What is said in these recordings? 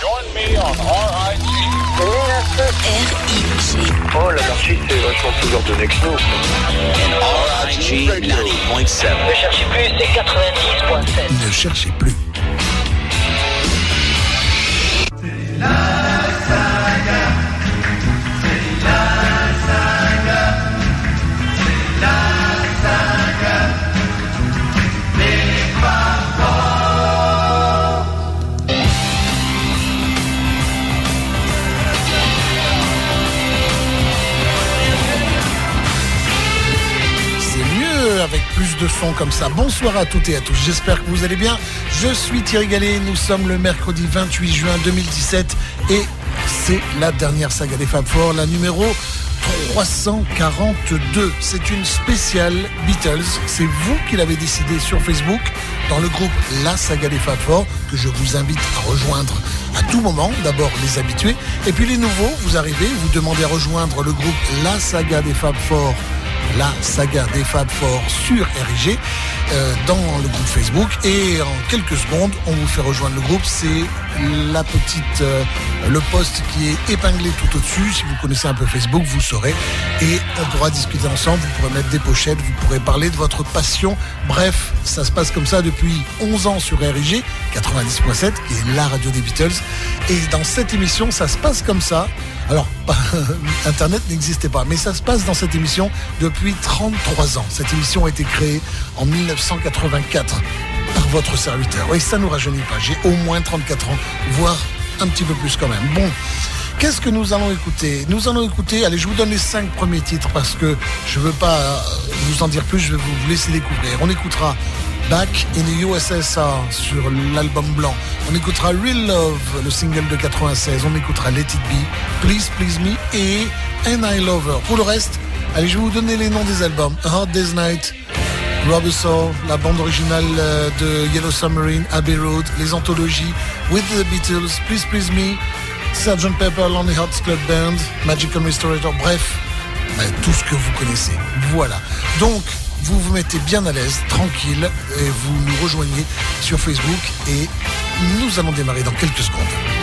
Join me on RIG. R-I-G. Oh, l'anarchie, c'est vachement plus ordonné que nous. RIG 90.7. Ne cherchez plus, c'est 90.7. Ne cherchez plus. De son comme ça. Bonsoir à toutes et à tous. J'espère que vous allez bien. Je suis Thierry Gallet. Nous sommes le mercredi 28 juin 2017 et c'est la dernière saga des Fab Four, la numéro 342. C'est une spéciale Beatles. C'est vous qui l'avez décidé sur Facebook dans le groupe La Saga des Fab Four que je vous invite à rejoindre à tout moment. D'abord les habitués et puis les nouveaux. Vous arrivez, vous demandez à rejoindre le groupe La Saga des Fab Four la saga des Fab Four sur RIG euh, dans le groupe Facebook. Et en quelques secondes on vous fait rejoindre le groupe. C'est la petite euh, le poste qui est épinglé tout au-dessus. Si vous connaissez un peu Facebook vous saurez. Et on pourra discuter ensemble. Vous pourrez mettre des pochettes. Vous pourrez parler de votre passion. Bref ça se passe comme ça depuis 11 ans sur RIG 90.7 qui est la radio des Beatles. Et dans cette émission ça se passe comme ça alors, Internet n'existait pas, mais ça se passe dans cette émission depuis 33 ans. Cette émission a été créée en 1984 par votre serviteur. Oui, ça nous rajeunit pas. J'ai au moins 34 ans, voire un petit peu plus quand même. Bon. Qu'est-ce que nous allons écouter? Nous allons écouter, allez, je vous donne les cinq premiers titres parce que je ne veux pas vous en dire plus, je vais vous laisser découvrir. On écoutera Back in the USSR sur l'album blanc. On écoutera Real Love, le single de 96. On écoutera Let It Be, Please Please Me et And I Love Her. Pour le reste, allez, je vais vous donner les noms des albums. A Hard Day's Night, Rubber la bande originale euh, de Yellow Submarine, Abbey Road, les anthologies With the Beatles, Please Please Me, Sgt. Pepper, Lonely Hearts Club Band, Magical Restorator, bref, ben, tout ce que vous connaissez. Voilà. Donc, vous vous mettez bien à l'aise, tranquille, et vous nous rejoignez sur Facebook et nous allons démarrer dans quelques secondes.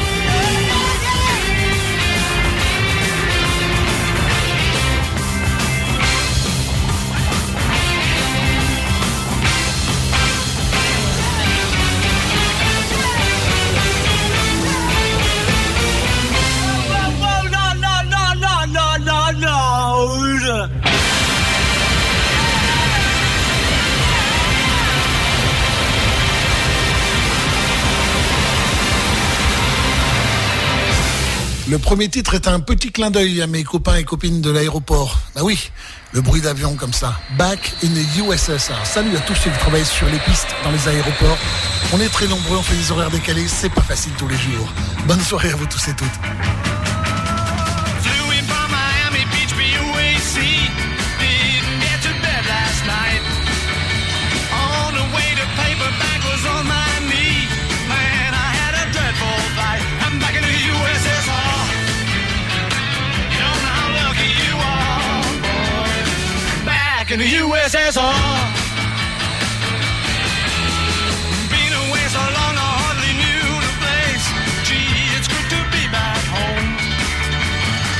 Le premier titre est un petit clin d'œil à mes copains et copines de l'aéroport. Ah oui, le bruit d'avion comme ça. Back in the USSR. Salut à tous ceux qui travaillent sur les pistes dans les aéroports. On est très nombreux, on fait des horaires décalés, c'est pas facile tous les jours. Bonne soirée à vous tous et toutes. USSR. Been away so long, I hardly knew the place. Gee, it's good to be back home.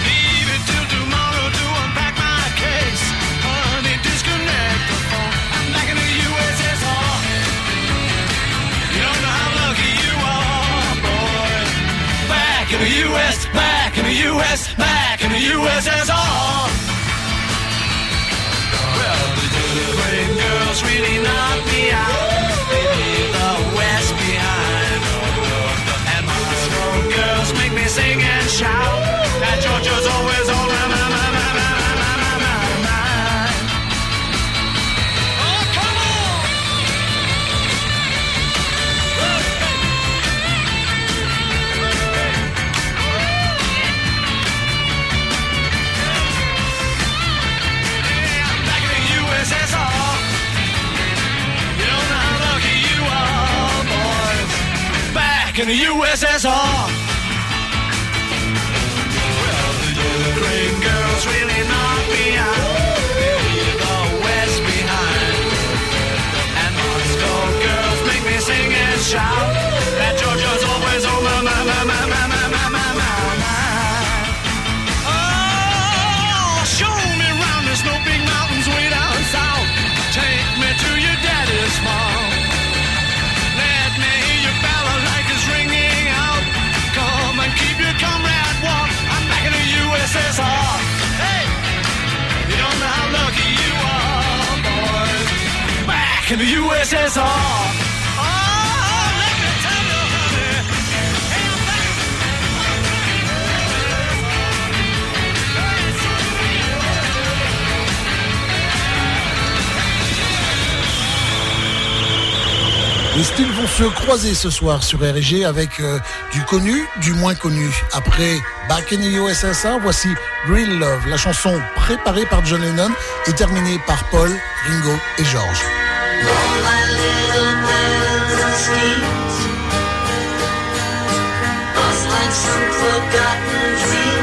Leave it till tomorrow to unpack my case. Honey, disconnect the phone. I'm back in the USSR. You don't know how lucky you are, boy. Back in the US, back in the US, back in the USSR. In the USSR. Les styles vont se croiser ce soir sur RG avec euh, du connu, du moins connu? Après Back in the voici Real Love, la chanson préparée par John Lennon et terminée par Paul, Ringo et George. forgotten dreams.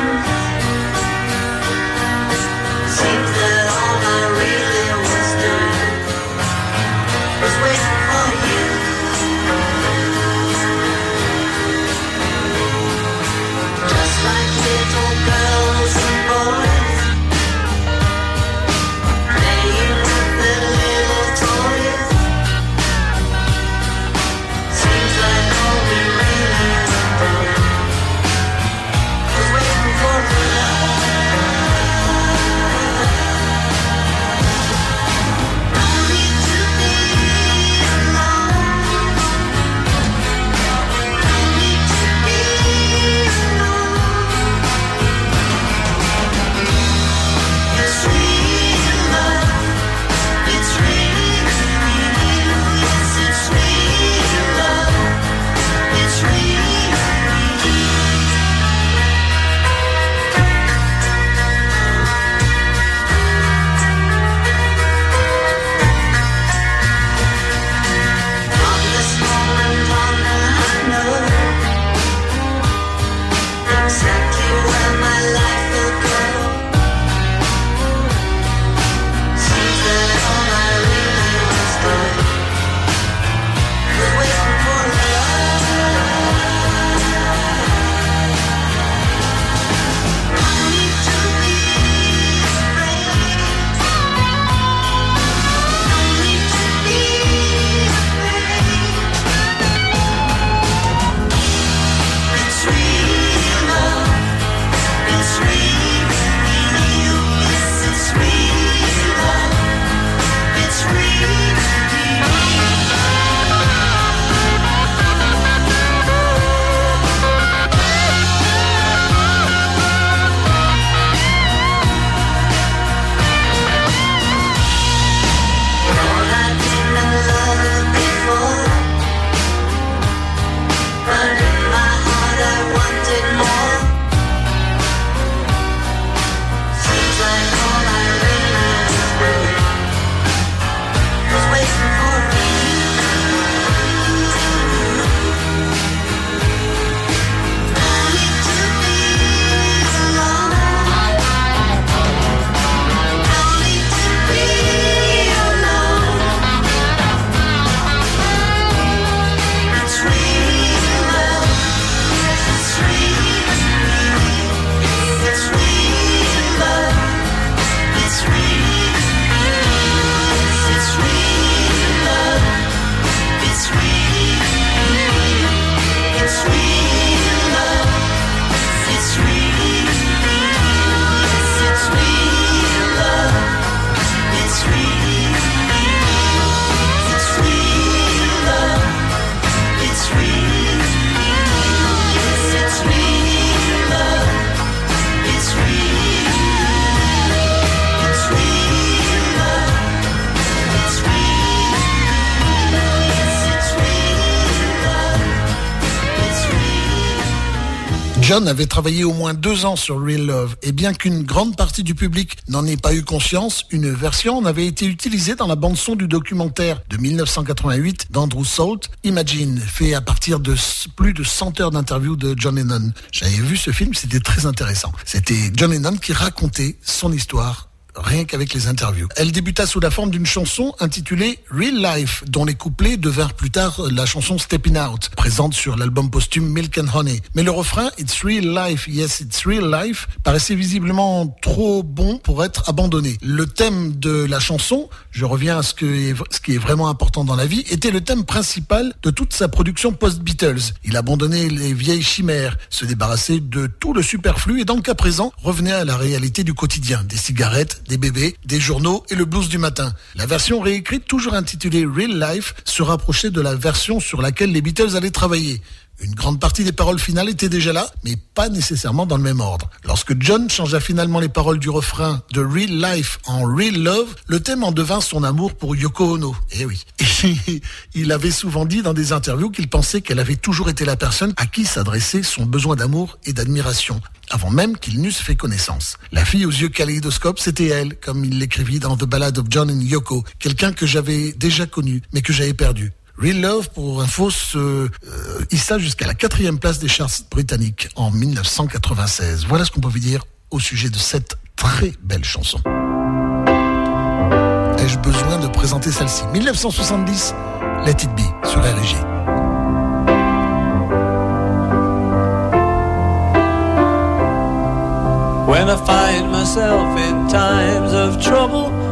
John avait travaillé au moins deux ans sur Real Love et bien qu'une grande partie du public n'en ait pas eu conscience, une version en avait été utilisée dans la bande son du documentaire de 1988 d'Andrew Salt, Imagine, fait à partir de plus de 100 heures d'interviews de John Lennon. J'avais vu ce film, c'était très intéressant. C'était John Lennon qui racontait son histoire rien qu'avec les interviews. Elle débuta sous la forme d'une chanson intitulée Real Life, dont les couplets devinrent plus tard la chanson Stepping Out, présente sur l'album posthume Milk and Honey. Mais le refrain It's Real Life, Yes It's Real Life paraissait visiblement trop bon pour être abandonné. Le thème de la chanson, je reviens à ce, que ce qui est vraiment important dans la vie, était le thème principal de toute sa production post-Beatles. Il abandonnait les vieilles chimères, se débarrassait de tout le superflu et le cas présent revenait à la réalité du quotidien, des cigarettes, des bébés, des journaux et le blues du matin. La version réécrite, toujours intitulée Real Life, se rapprochait de la version sur laquelle les Beatles allaient travailler. Une grande partie des paroles finales étaient déjà là, mais pas nécessairement dans le même ordre. Lorsque John changea finalement les paroles du refrain de Real Life en Real Love, le thème en devint son amour pour Yoko Ono. Eh oui. Il avait souvent dit dans des interviews qu'il pensait qu'elle avait toujours été la personne à qui s'adressait son besoin d'amour et d'admiration avant même qu'ils n'eussent fait connaissance. La fille aux yeux kaléidoscopes, c'était elle, comme il l'écrivit dans The Ballad of John and Yoko, quelqu'un que j'avais déjà connu, mais que j'avais perdu. Real Love, pour info, se euh, hissa jusqu'à la quatrième place des charts britanniques en 1996. Voilà ce qu'on vous dire au sujet de cette très belle chanson. Ai-je besoin de présenter celle-ci? 1970, Let It Be sur times of trouble,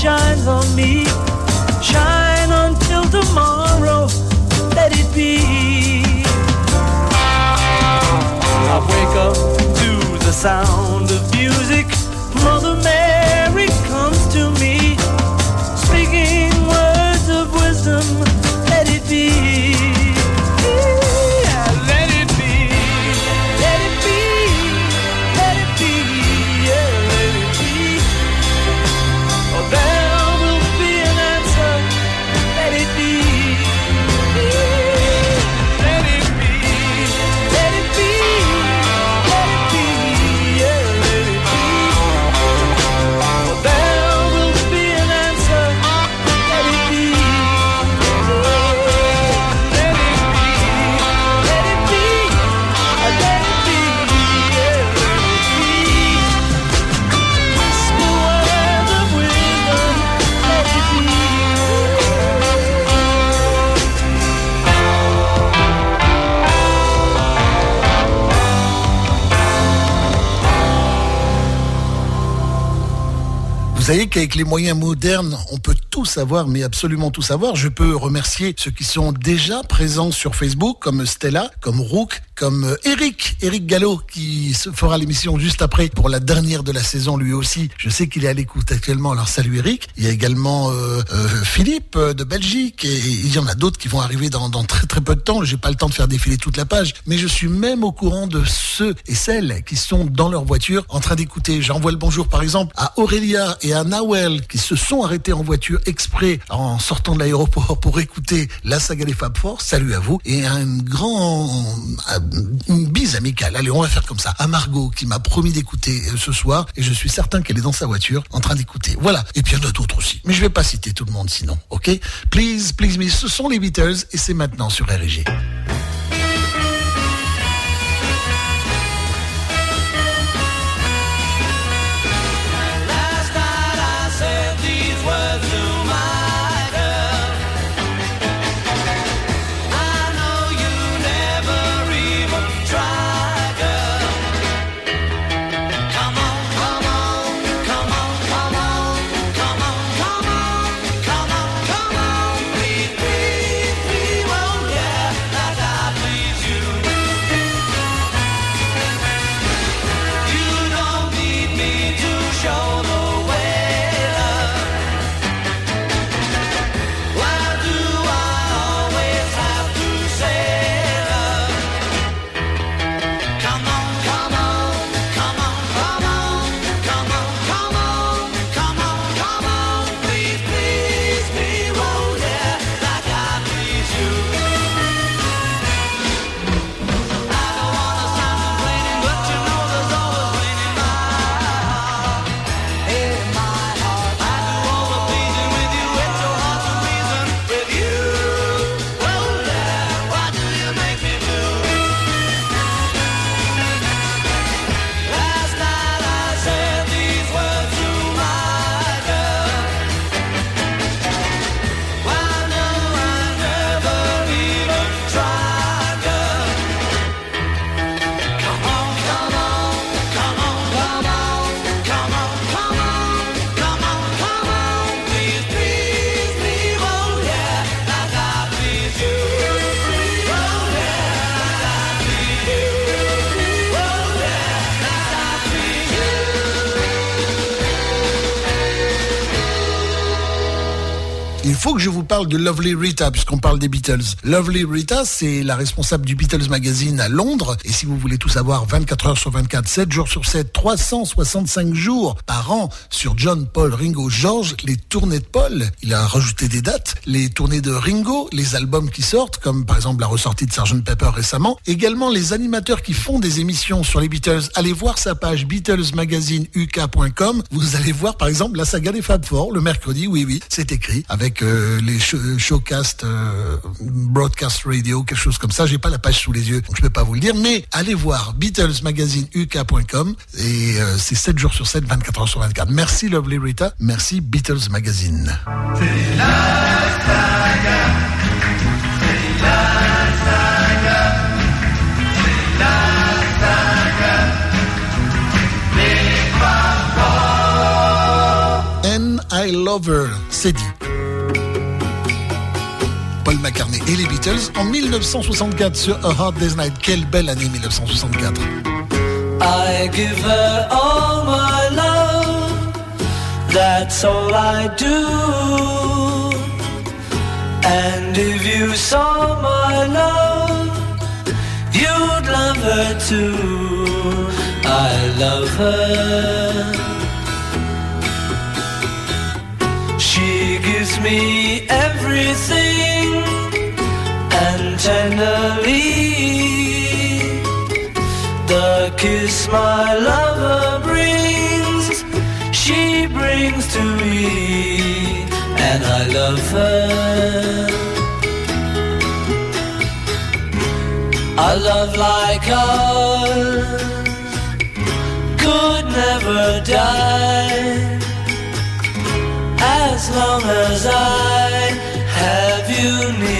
shines on me. Shine until tomorrow, let it be. I wake up to the sound qu'avec les moyens modernes, on peut tout savoir, mais absolument tout savoir. Je peux remercier ceux qui sont déjà présents sur Facebook, comme Stella, comme Rook, comme euh, Eric, Eric Gallo, qui se fera l'émission juste après pour la dernière de la saison lui aussi. Je sais qu'il est à l'écoute actuellement, alors salut Eric. Il y a également euh, euh, Philippe euh, de Belgique et il y en a d'autres qui vont arriver dans, dans très très peu de temps. J'ai pas le temps de faire défiler toute la page, mais je suis même au courant de ceux et celles qui sont dans leur voiture en train d'écouter. J'envoie le bonjour par exemple à Aurélia et à Nawel qui se sont arrêtés en voiture exprès en sortant de l'aéroport pour écouter la saga des Fab Four. Salut à vous et un grand une bise amicale. Allez, on va faire comme ça. À Margot qui m'a promis d'écouter euh, ce soir et je suis certain qu'elle est dans sa voiture en train d'écouter. Voilà. Et puis il y en a d'autres aussi. Mais je vais pas citer tout le monde sinon. Ok? Please, please me. Ce sont les Beatles et c'est maintenant sur RG. Faut que je vous parle de Lovely Rita, puisqu'on parle des Beatles. Lovely Rita, c'est la responsable du Beatles Magazine à Londres. Et si vous voulez tout savoir, 24 heures sur 24, 7 jours sur 7, 365 jours par an sur John, Paul, Ringo, George, les tournées de Paul. Il a rajouté des dates, les tournées de Ringo, les albums qui sortent, comme par exemple la ressortie de Sgt Pepper récemment. Également les animateurs qui font des émissions sur les Beatles. Allez voir sa page BeatlesMagazineUK.com. Vous allez voir par exemple la saga des Fab Four le mercredi. Oui, oui, c'est écrit avec euh, les show- showcast, euh, broadcast radio, quelque chose comme ça. J'ai pas la page sous les yeux, donc je peux pas vous le dire. Mais allez voir BeatlesMagazineUK.com et euh, c'est 7 jours sur 7, 24 heures sur 24. Merci Lovely Rita, merci Beatles Magazine. I Love Her, c'est dit. Paul McCartney et les Beatles en 1964 sur A Hard Day's Night. Quelle belle année 1964. I give her all my love, that's all I do. And if you saw my love, you'd love her too. I love her. She gives me everything tenderly. The kiss my lover brings, she brings to me, and I love her. A love like ours could never die. As long as I have you near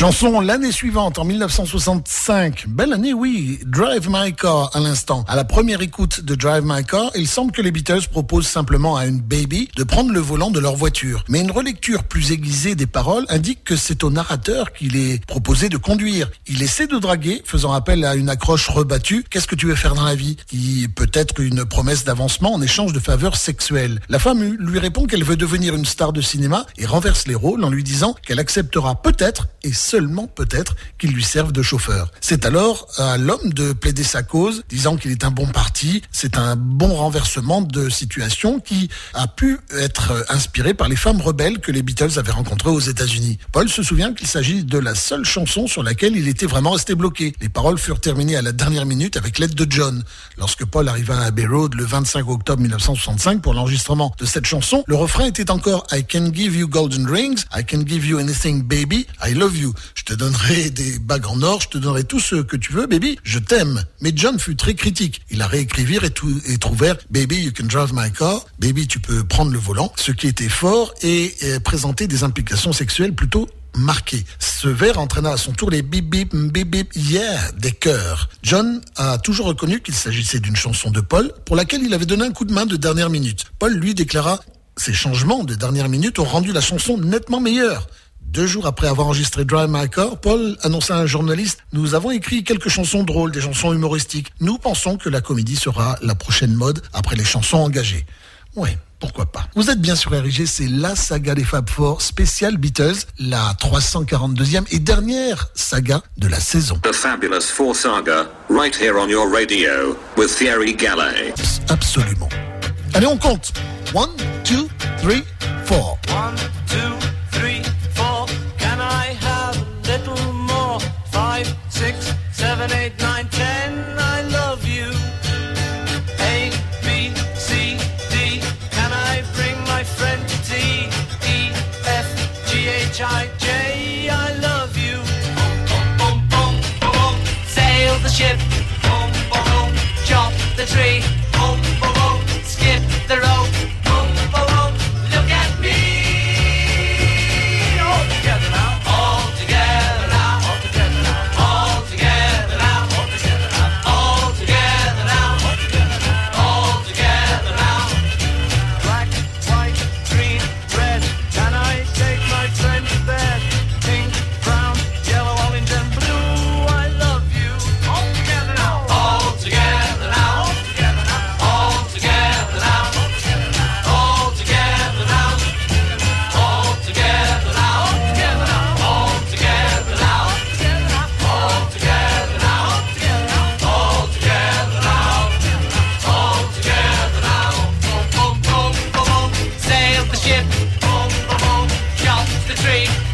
Chanson l'année suivante, en 1965. Belle année, oui. Drive My Car, à l'instant. À la première écoute de Drive My Car, il semble que les Beatles proposent simplement à une baby de prendre le volant de leur voiture. Mais une relecture plus aiguisée des paroles indique que c'est au narrateur qu'il est proposé de conduire. Il essaie de draguer, faisant appel à une accroche rebattue. Qu'est-ce que tu veux faire dans la vie? Qui peut être une promesse d'avancement en échange de faveurs sexuelles. La femme lui répond qu'elle veut devenir une star de cinéma et renverse les rôles en lui disant qu'elle acceptera peut-être et seulement peut-être qu'il lui serve de chauffeur. C'est alors à l'homme de plaider sa cause, disant qu'il est un bon parti, c'est un bon renversement de situation qui a pu être inspiré par les femmes rebelles que les Beatles avaient rencontrées aux États-Unis. Paul se souvient qu'il s'agit de la seule chanson sur laquelle il était vraiment resté bloqué. Les paroles furent terminées à la dernière minute avec l'aide de John. Lorsque Paul arriva à Abbey Road le 25 octobre 1965 pour l'enregistrement de cette chanson, le refrain était encore I can give you golden rings, I can give you anything baby, I love you. Je te donnerai des bagues en or, je te donnerai tout ce que tu veux, baby, je t'aime. Mais John fut très critique. Il a réécrivi et, tout, et trouvèrent Baby, you can drive my car, baby, tu peux prendre le volant, ce qui était fort et, présentait des implications sexuelles plutôt marquées. Ce vers entraîna à son tour les bip bip bip bip yeah des chœurs. John a toujours reconnu qu'il s'agissait d'une chanson de Paul pour laquelle il avait donné un coup de main de dernière minute. Paul lui déclara ces changements de dernière minute ont rendu la chanson nettement meilleure. Deux jours après avoir enregistré Dry My Core, Paul annonça à un journaliste Nous avons écrit quelques chansons drôles, des chansons humoristiques. Nous pensons que la comédie sera la prochaine mode après les chansons engagées. Ouais, pourquoi pas. Vous êtes bien sûr RIG, c'est la saga des Fab Four spéciale Beatles, la 342e et dernière saga de la saison. The Fabulous Four Saga, right here on your radio, with Thierry Gallet. Absolument. Allez, on compte. 1, 2, 3, 4. 1, 2, 3, little more? Five, six, seven, eight, nine, the ship. Boom, boom, boom, jump the tree.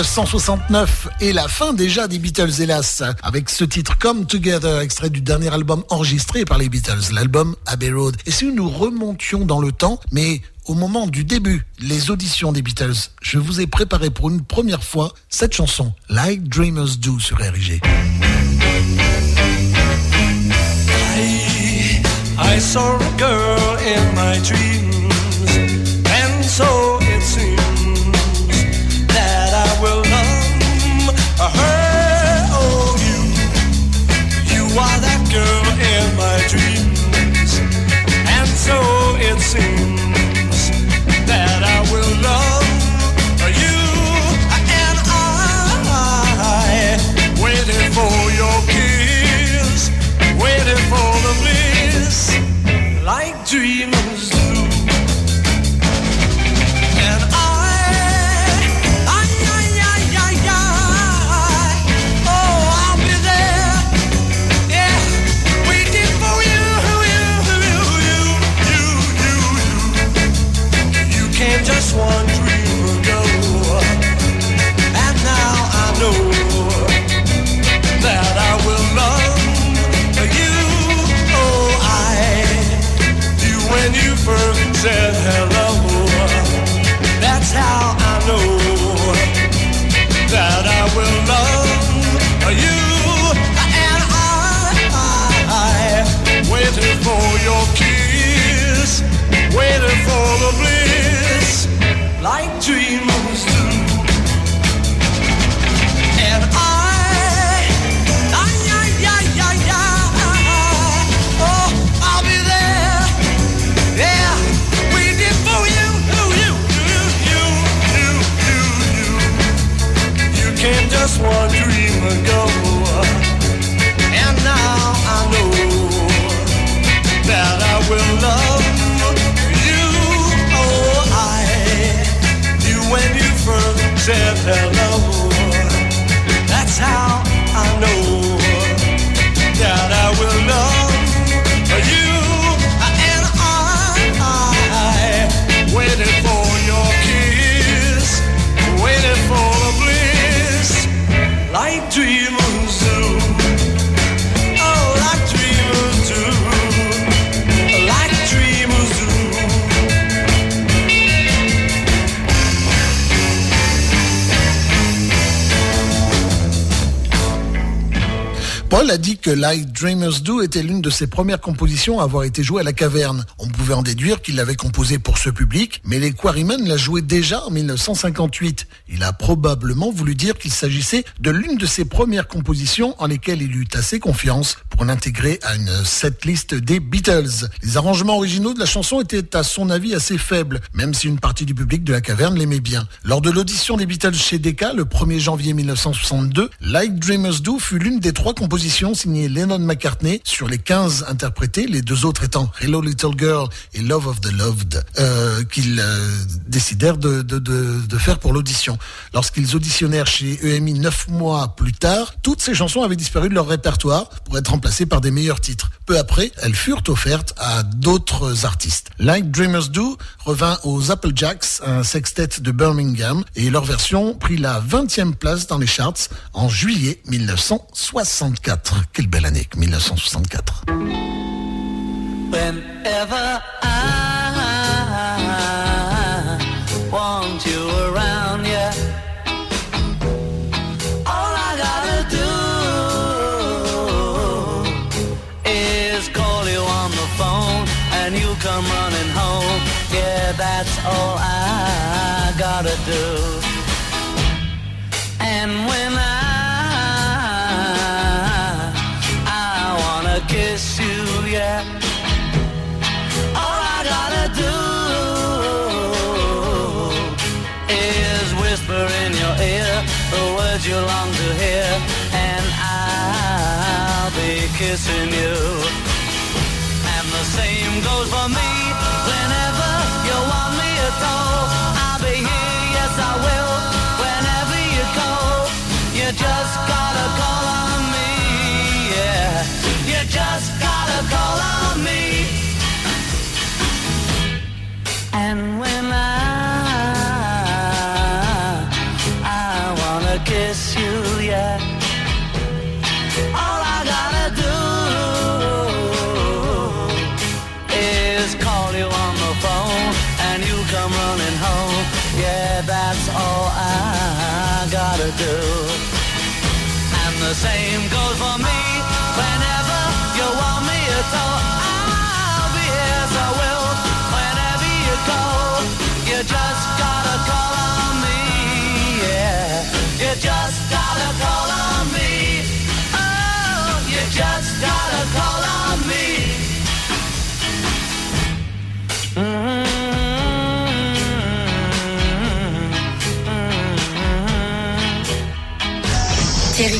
1969 et la fin déjà des Beatles, hélas, avec ce titre Come Together, extrait du dernier album enregistré par les Beatles, l'album Abbey Road. Et si nous remontions dans le temps, mais au moment du début, les auditions des Beatles, je vous ai préparé pour une première fois cette chanson, Like Dreamers Do sur RG. I, saw a girl in my dreams, dancing. How I know that I will love you. And I, I waited for your kiss, waited for the bliss, like dreamers said hello. That's how Paul a dit que Like Dreamers Do était l'une de ses premières compositions à avoir été jouée à la caverne. On pouvait en déduire qu'il l'avait composée pour ce public, mais les Quarrymen la jouaient déjà en 1958. Il a probablement voulu dire qu'il s'agissait de l'une de ses premières compositions en lesquelles il eut assez confiance pour l'intégrer à une setlist des Beatles. Les arrangements originaux de la chanson étaient à son avis assez faibles, même si une partie du public de la caverne l'aimait bien. Lors de l'audition des Beatles chez Decca le 1er janvier 1962, Like Dreamers Do fut l'une des trois compositions signées Lennon-McCartney sur les 15 interprétées, les deux autres étant Hello Little Girl et Love of the Loved, euh, qu'ils euh, décidèrent de faire pour l'audition. Lorsqu'ils auditionnèrent chez EMI neuf mois plus tard, toutes ces chansons avaient disparu de leur répertoire pour être remplacées par des meilleurs titres. Peu après, elles furent offertes à d'autres artistes. Like Dreamers Do revint aux Applejacks, un sextet de Birmingham, et leur version prit la 20e place dans les charts en juillet 1964. Quelle belle année, 1964. Whenever I you. And the same goes for me the same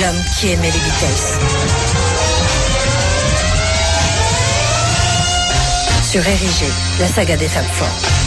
L'homme qui aimait les Beatles. Sur Érigé, la saga des Fab Four.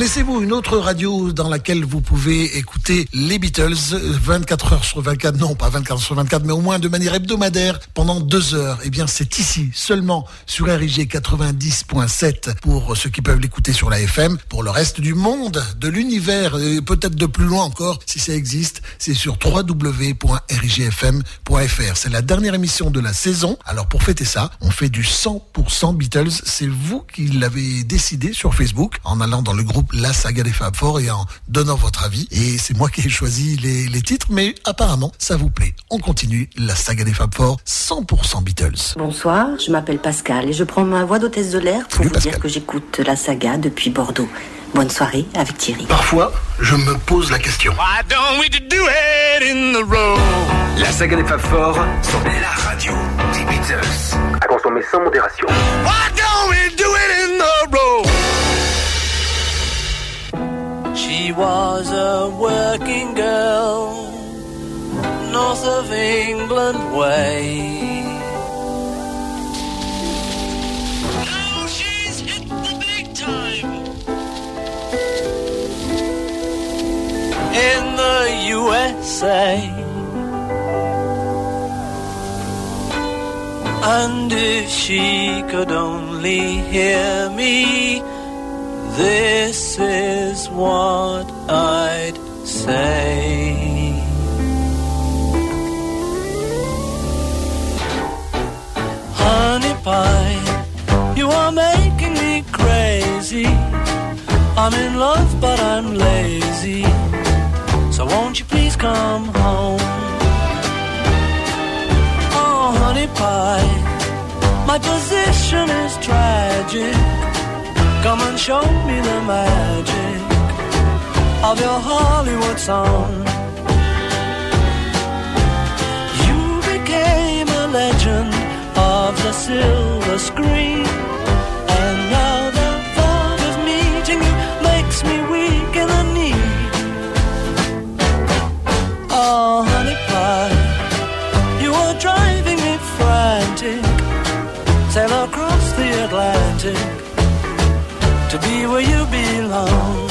Connaissez-vous une autre radio dans laquelle vous pouvez écouter les Beatles 24 heures sur 24 Non, pas 24 heures sur 24, mais au moins de manière hebdomadaire pendant deux heures? Eh bien, c'est ici, seulement sur RIG 90.7 pour ceux qui peuvent l'écouter sur la FM. Pour le reste du monde, de l'univers, et peut-être de plus loin encore, si ça existe, c'est sur www.rigfm.fr. C'est la dernière émission de la saison. Alors, pour fêter ça, on fait du 100% Beatles. C'est vous qui l'avez décidé sur Facebook en allant dans le groupe La Saga des Fab Four et en donnant votre avis. Et c'est moi qui ai choisi les, les titres, mais apparemment, ça vous plaît. On continue La Saga des Fab Four, 100% Beatles. Bonsoir, je m'appelle Pascal et je prends ma voix d'hôtesse de l'air pour Salut, vous Pascal. dire que j'écoute la saga depuis Bordeaux. Bonne soirée avec Thierry. Parfois, je me pose la question. Why don't we do it in the road? La saga des Fab Four sur la radio des Beatles. À consommer sans modération. Why She was a working girl, north of England way. Now she's hit the big time. In the USA. And if she could only hear me, this is what I'd say. Honey pie, you are making me crazy. I'm in love, but I'm lazy. So won't you please come home? Oh, honey pie, my position is tragic. Come and show me the magic of your Hollywood song. You became a legend of the silver screen. And now the thought of meeting you makes me weak in the knee. Oh, honey pie, you are driving me frantic. Sail across the Atlantic where you belong.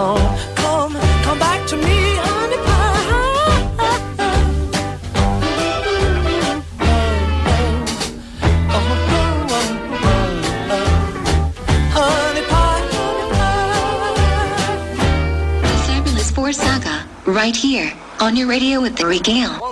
Home? Come, come back to me, honey pie, Saga, right here on your radio with the regale.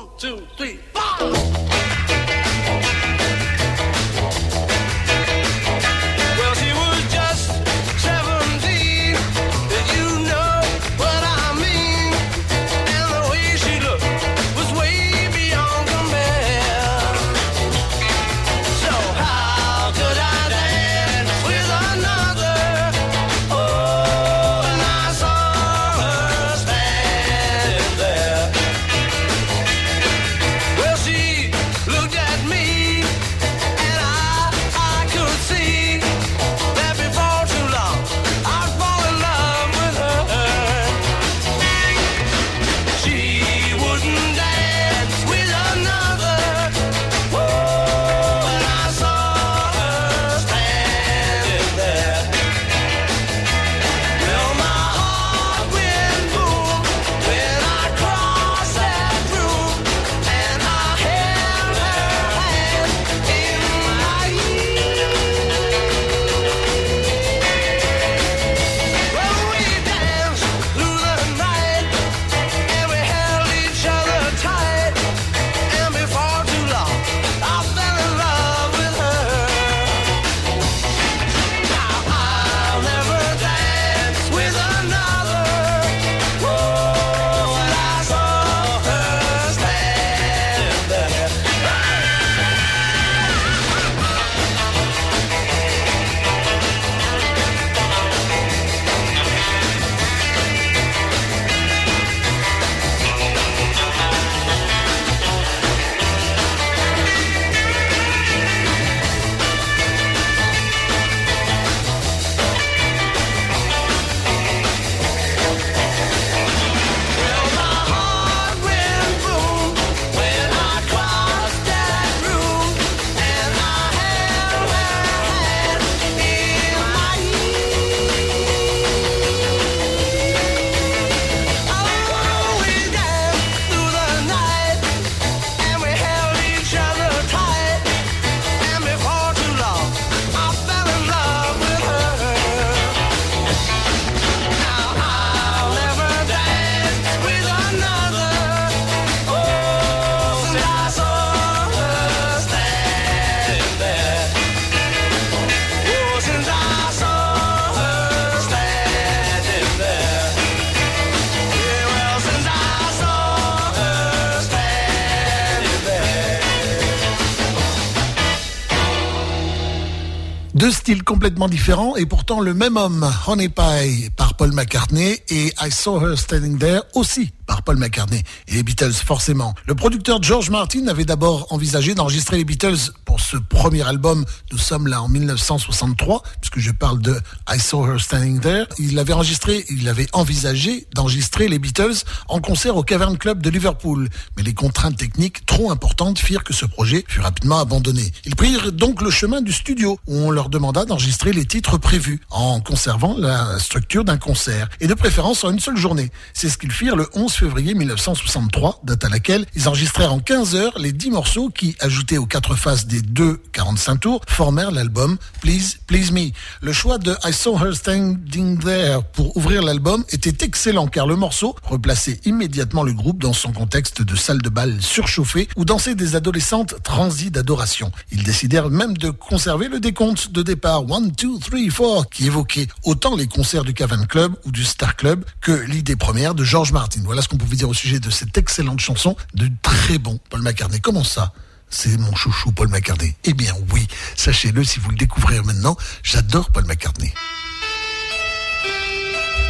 Complètement différents et pourtant le même homme. Honey Pie par Paul McCartney et I Saw Her Standing There aussi par Paul McCartney et les Beatles forcément. Le producteur George Martin avait d'abord envisagé d'enregistrer les Beatles ce premier album. Nous sommes là en 1963 puisque je parle de I Saw Her Standing There. Il avait enregistré, il avait envisagé d'enregistrer les Beatles en concert au Cavern Club de Liverpool. Mais les contraintes techniques trop importantes firent que ce projet fut rapidement abandonné. Ils prirent donc le chemin du studio où on leur demanda d'enregistrer les titres prévus en conservant la structure d'un concert et de préférence en une seule journée. C'est ce qu'ils firent le 11 février 1963, date à laquelle ils enregistrèrent en 15 heures les 10 morceaux qui, ajoutés aux quatre faces des deux 45 tours, formèrent l'album Please Please Me. Le choix de I Saw Her Standing There pour ouvrir l'album était excellent car le morceau replaçait immédiatement le groupe dans son contexte de salle de bal surchauffée où dansaient des adolescentes transies d'adoration. Ils décidèrent même de conserver le décompte de départ 1, 2, 3, 4 qui évoquait autant les concerts du Cavern Club ou du Star Club que l'idée première de George Martin. Voilà ce qu'on pouvait dire au sujet de cette excellente chanson de très bon Paul McCartney. Comment ça? C'est mon chouchou Paul McCartney. Eh bien oui, sachez-le si vous le découvrez maintenant, j'adore Paul McCartney.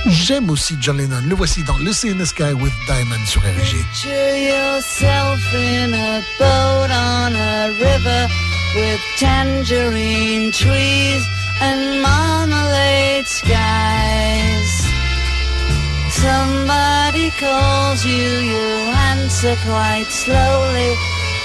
J'aime aussi John Lennon. Le voici dans Lucy in the Sky with Diamond sur RG. Picture yourself in a boat on a river with tangerine trees and marmalade skies. Somebody calls you, you answer quite slowly.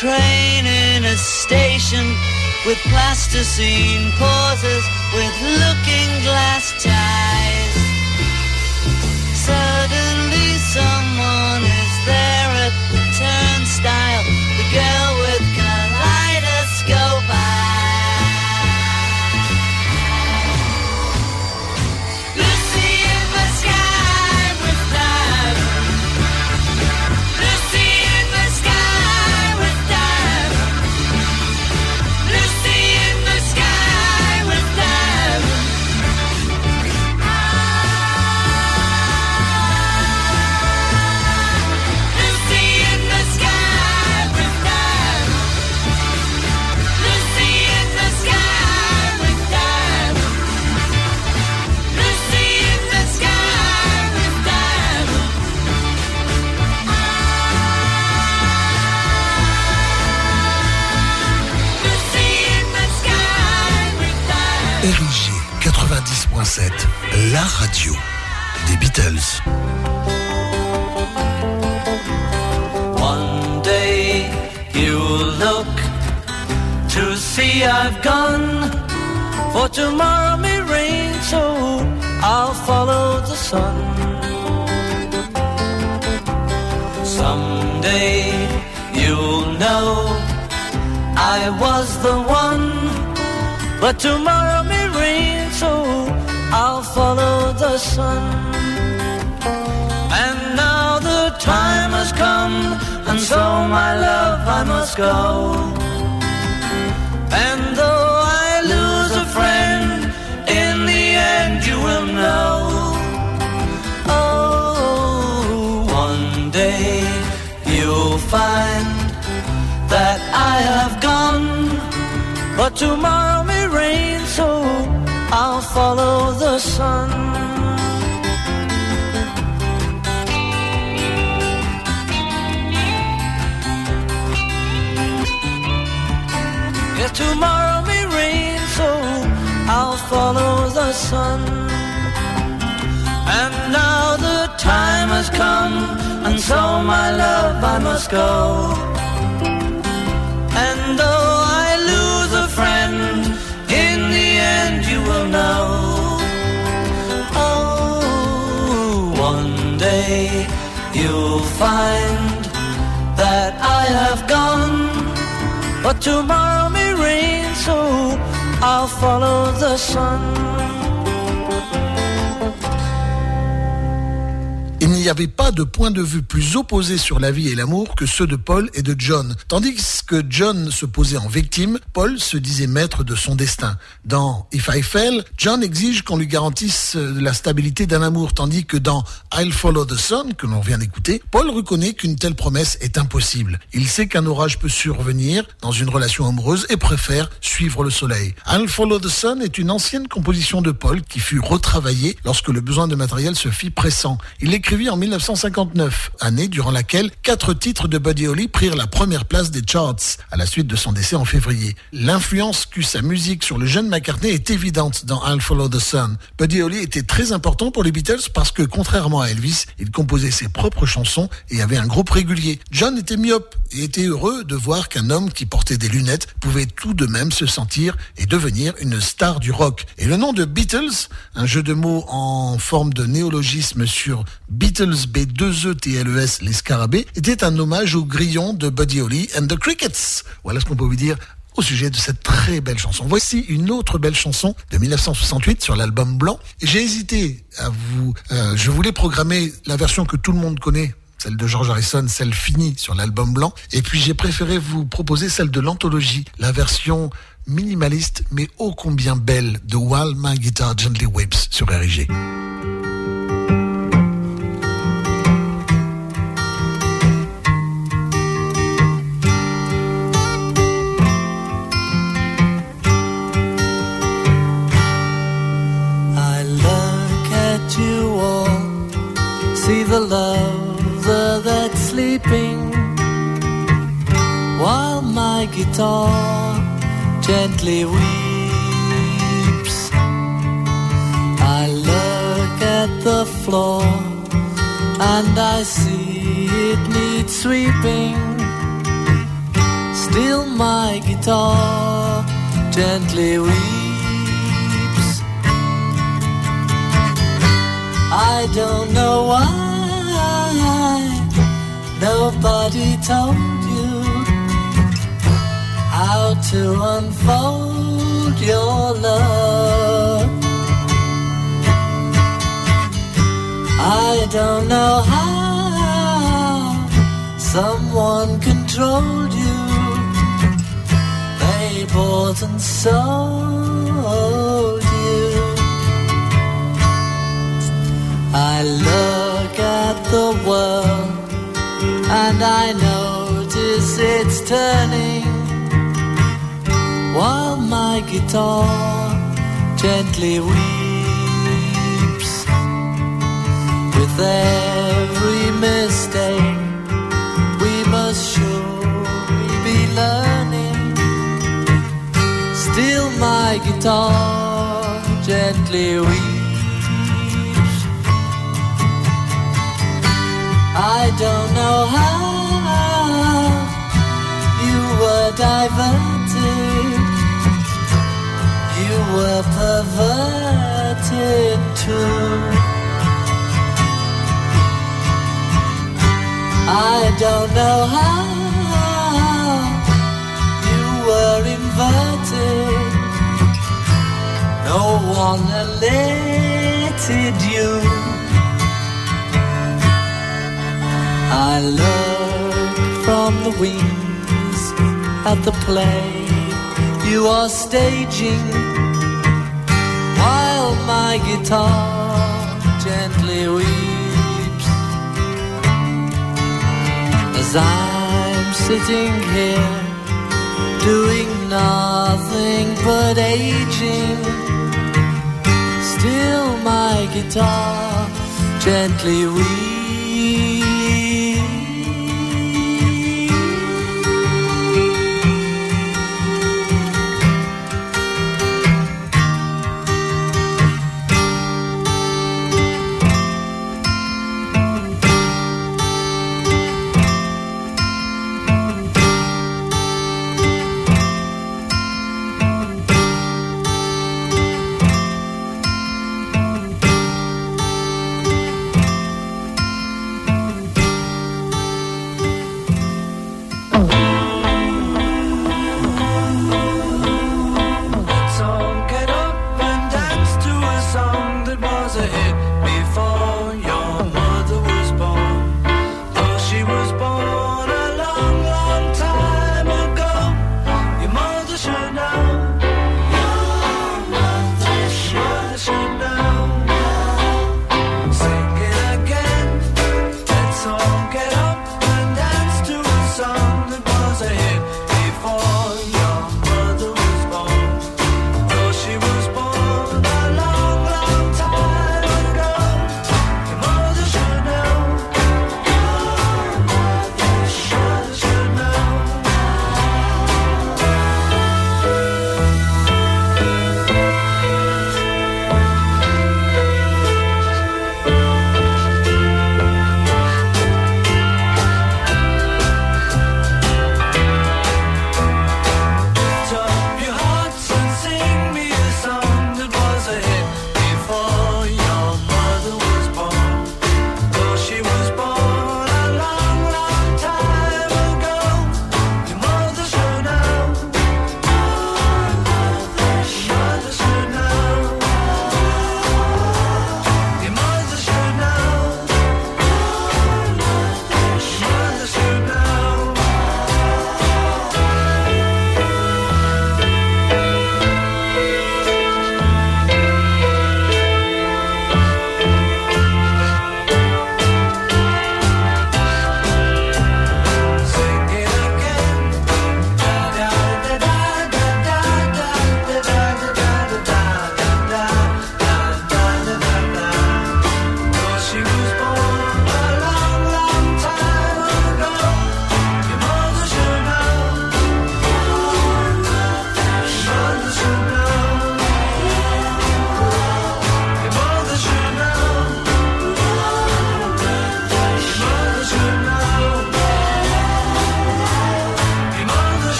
train in a station with plasticine pauses with looking glass ties. Suddenly someone is there la radio des Beatles. One day you'll look to see I've gone. For tomorrow may rain, so I'll follow the sun. Someday you'll know I was the one, but tomorrow may rain, so follow the sun. And now the time has come, and so my love I must go. And though I lose a friend, in the end you will know. Oh, one day you'll find that I have gone, but tomorrow may rain, so I'll follow the sun. Yeah, tomorrow may rain, so I'll follow the sun. And now the time has come, and so my love I must go. And though find that I have gone, but tomorrow may rain, so I'll follow the sun. N'y avait pas de point de vue plus opposé sur la vie et l'amour que ceux de Paul et de John. Tandis que John se posait en victime, Paul se disait maître de son destin. Dans If I Fell, John exige qu'on lui garantisse euh, la stabilité d'un amour, tandis que dans I'll Follow the Sun, que l'on vient d'écouter, Paul reconnaît qu'une telle promesse est impossible. Il sait qu'un orage peut survenir dans une relation amoureuse et préfère suivre le soleil. I'll Follow the Sun est une ancienne composition de Paul qui fut retravaillée lorsque le besoin de matériel se fit pressant. Il l'écrivit en 1959, année durant laquelle quatre titres de Buddy Holly prirent la première place des charts à la suite de son décès en février. L'influence qu'eut sa musique sur le jeune McCartney est évidente dans I'll Follow the Sun. Buddy Holly était très important pour les Beatles parce que contrairement à Elvis, il composait ses propres chansons et avait un groupe régulier. John était myope et était heureux de voir qu'un homme qui portait des lunettes pouvait tout de même se sentir et devenir une star du rock. Et le nom de Beatles, un jeu de mots en forme de néologisme sur Beatles B2ETLES les scarabées, était un hommage au grillon de Buddy Holly and the Crickets. Voilà ce qu'on peut vous dire au sujet de cette très belle chanson. Voici une autre belle chanson de 1968 sur l'album Blanc. J'ai hésité à vous... euh, je voulais programmer la version que tout le monde connaît celle de George Harrison, celle finie sur l'album blanc. Et puis j'ai préféré vous proposer celle de l'anthologie, la version minimaliste mais ô combien belle de While My Guitar Gently Weeps sur RIG. The lover that's sleeping, while my guitar gently weeps. I look at the floor and I see it needs sweeping. Still, my guitar gently weeps. I don't know why nobody told you how to unfold your love. I don't know how someone controlled you. They bought and sold you. I look at the world and I notice it's turning while my guitar gently weeps with every mistake. We must surely be learning. Still my guitar gently weeps I don't know how you were diverted, you were perverted too. I don't know how you were inverted. No one elated you. I look from the wings at the play you are staging while my guitar gently weeps. As I'm sitting here doing nothing but aging still my guitar gently weeps.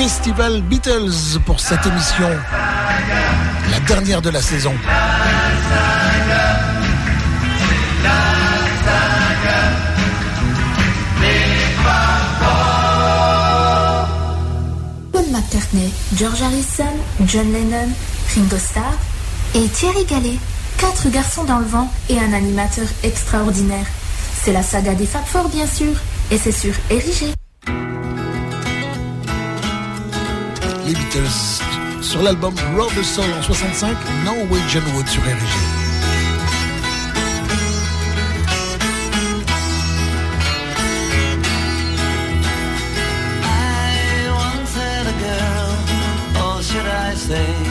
Festival Beatles pour cette émission, la dernière de la saison. Paul McCartney, George Harrison, John Lennon, Ringo Starr et Thierry Gallet. Quatre garçons dans le vent et un animateur extraordinaire. C'est la saga des Fab Four, bien sûr, et c'est sur Érigé. Beatles sur l'album Roll the Soul en 65, Norwegian Wood sur RG. say?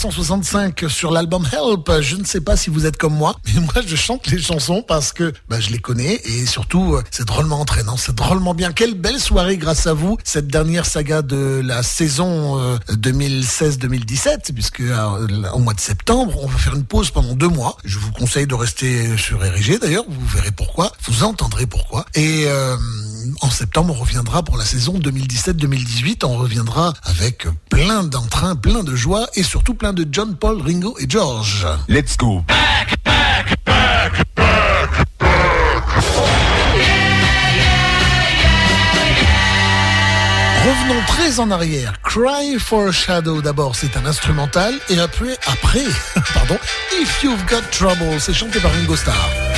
1965, sur l'album Help. Je ne sais pas si vous êtes comme moi, mais moi je chante les chansons parce que bah, je les connais et surtout euh, c'est drôlement entraînant, c'est drôlement bien. Quelle belle soirée grâce à vous, cette dernière saga de la saison euh, 2016-2017, puisque euh, au mois de septembre, on va faire une pause pendant deux mois. Je vous conseille de rester sur RG d'ailleurs, vous verrez pourquoi, vous entendrez pourquoi. Et euh, en septembre, on reviendra pour la saison 2017-2018. On reviendra avec plein d'entrain, plein de joie et surtout plein de John, Paul, Ringo et George. Let's go. Revenons très en arrière. Cry for a Shadow d'abord, c'est un instrumental. Et après, après, pardon, If You've Got Trouble, c'est chanté par Ringo Starr.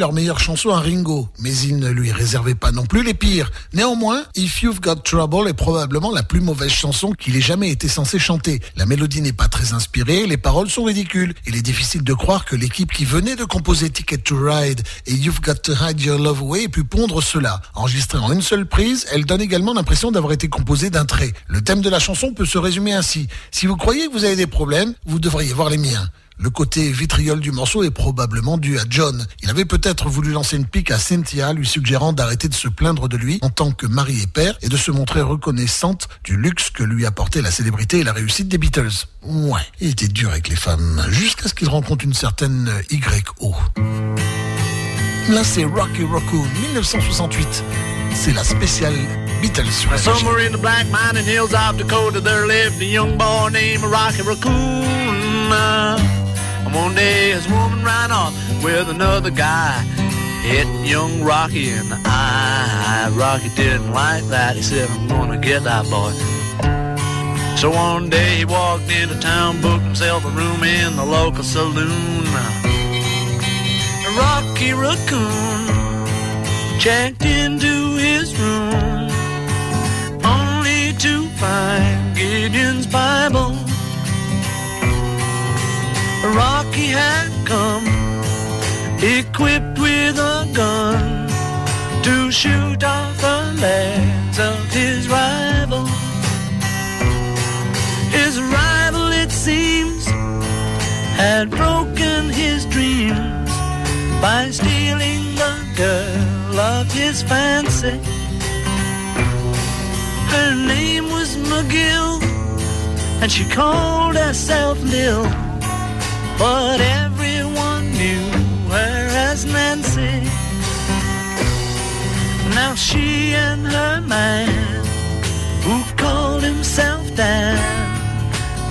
Leurs meilleures chansons à Ringo, mais ils ne lui réservaient pas non plus les pires. Néanmoins, If You've Got Trouble est probablement la plus mauvaise chanson qu'il ait jamais été censé chanter. La mélodie n'est pas très inspirée, les paroles sont ridicules. Il est difficile de croire que l'équipe qui venait de composer Ticket to Ride et You've Got to Hide Your Love Away ait pu pondre cela. Enregistrée en une seule prise, elle donne également l'impression d'avoir été composée d'un trait. Le thème de la chanson peut se résumer ainsi. Si vous croyez que vous avez des problèmes, vous devriez voir les miens. Le côté vitriol du morceau est probablement dû à John. Il avait peut-être voulu lancer une pique à Cynthia, lui suggérant d'arrêter de se plaindre de lui en tant que mari et père et de se montrer reconnaissante du luxe que lui apportait la célébrité et la réussite des Beatles. Ouais, il était dur avec les femmes, jusqu'à ce qu'il rencontre une certaine Y.O. Là, c'est Rocky Raccoon, 1968. C'est la spéciale Beatles. And one day his woman ran off with another guy, hitting young Rocky in the eye. Rocky didn't like that. He said, I'm gonna get that boy. So one day he walked into town, booked himself a room in the local saloon. Rocky Raccoon checked into his room only to find Gideon's Bible. Rocky had come equipped with a gun to shoot off the legs of his rival. His rival, it seems, had broken his dreams by stealing the girl of his fancy. Her name was McGill, and she called herself Lil, but everyone knew her as Nancy. Now she and her man, who called himself Dan,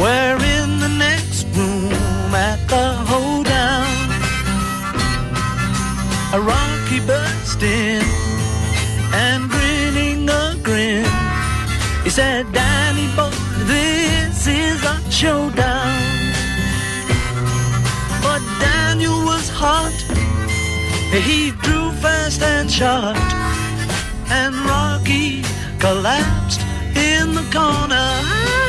were in the next room at the hoedown. A Rocky burst in and grinning a grin. He said, Danny boy, this is a showdown. Hot. He drew fast and shot. And Rocky collapsed in the corner.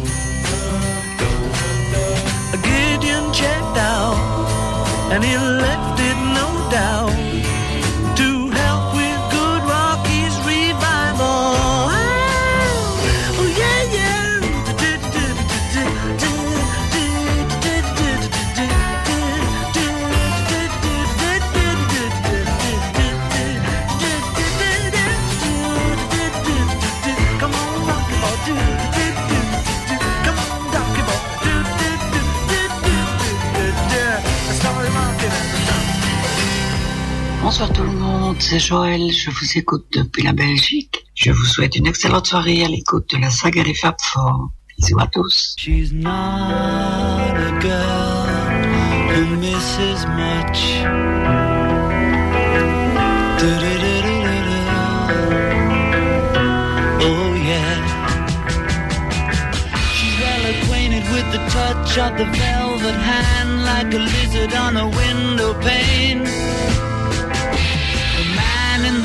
And he left it no doubt Bonsoir tout le monde, c'est Joël, je vous écoute depuis la Belgique. Je vous souhaite une excellente soirée à l'écoute de la saga des Fab Four. Bisous à tous. She's not a girl who misses much. Oh yeah. She's well acquainted with the touch of the velvet hand like a lizard on a window pane.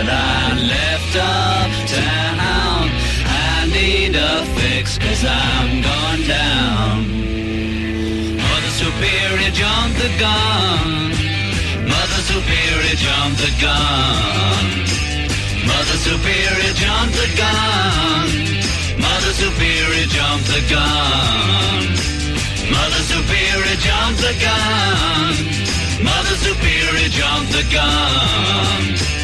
That I left uptown. I need a fix cause I'm going down. Mother Superior jumped the gun. Mother Superior jumped the gun. Mother Superior jumped the gun. Mother Superior jumped the gun. Mother Superior jumped the gun. Mother Superior jumped the gun.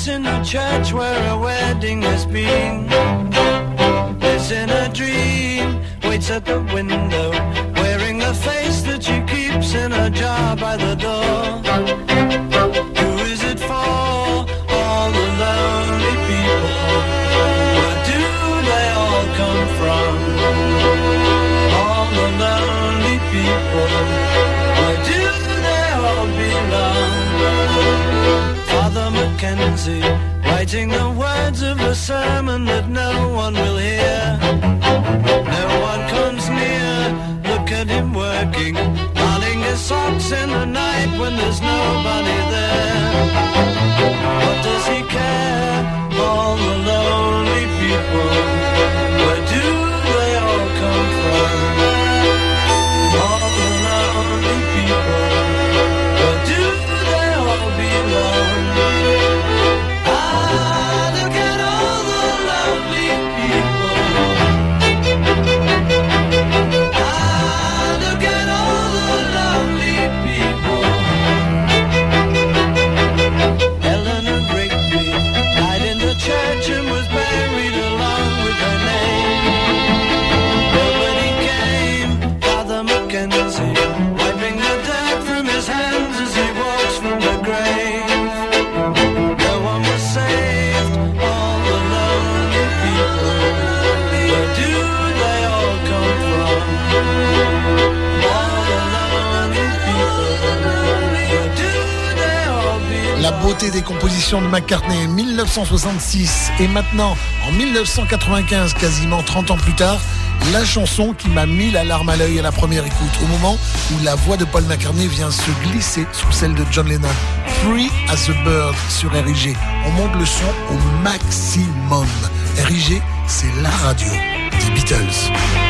Rice in a church where a wedding has been. Lives in a dream, waits at the window, wearing the face that she keeps in a jar by the door. Writing the words of a sermon that no one will hear. No one comes near, look at him working, darning his socks in the night when there's nobody there. De McCartney 1966 et maintenant en 1995, quasiment 30 ans plus tard, la chanson qui m'a mis la larme à l'œil à la première écoute, au moment où la voix de Paul McCartney vient se glisser sous celle de John Lennon. Free as a bird sur RIG. On monte le son au maximum. RIG, c'est la radio des Beatles.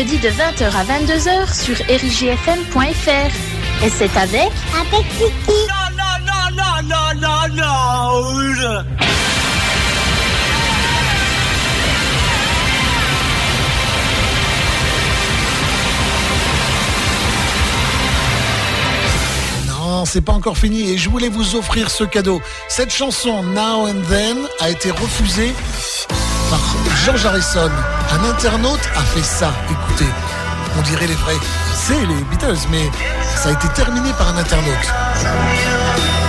Mercredis de 20h à 22h sur erigfm.fr. Et c'est avec Avec Kiki. Non, non, non, non, non, non. Non, c'est pas encore fini et je voulais vous offrir ce cadeau. Cette chanson Now and Then a été refusée par George Harrison. Un internaute a fait ça. Écoutez, on dirait les vrais. C'est les Beatles, mais ça a été terminé par un internaute.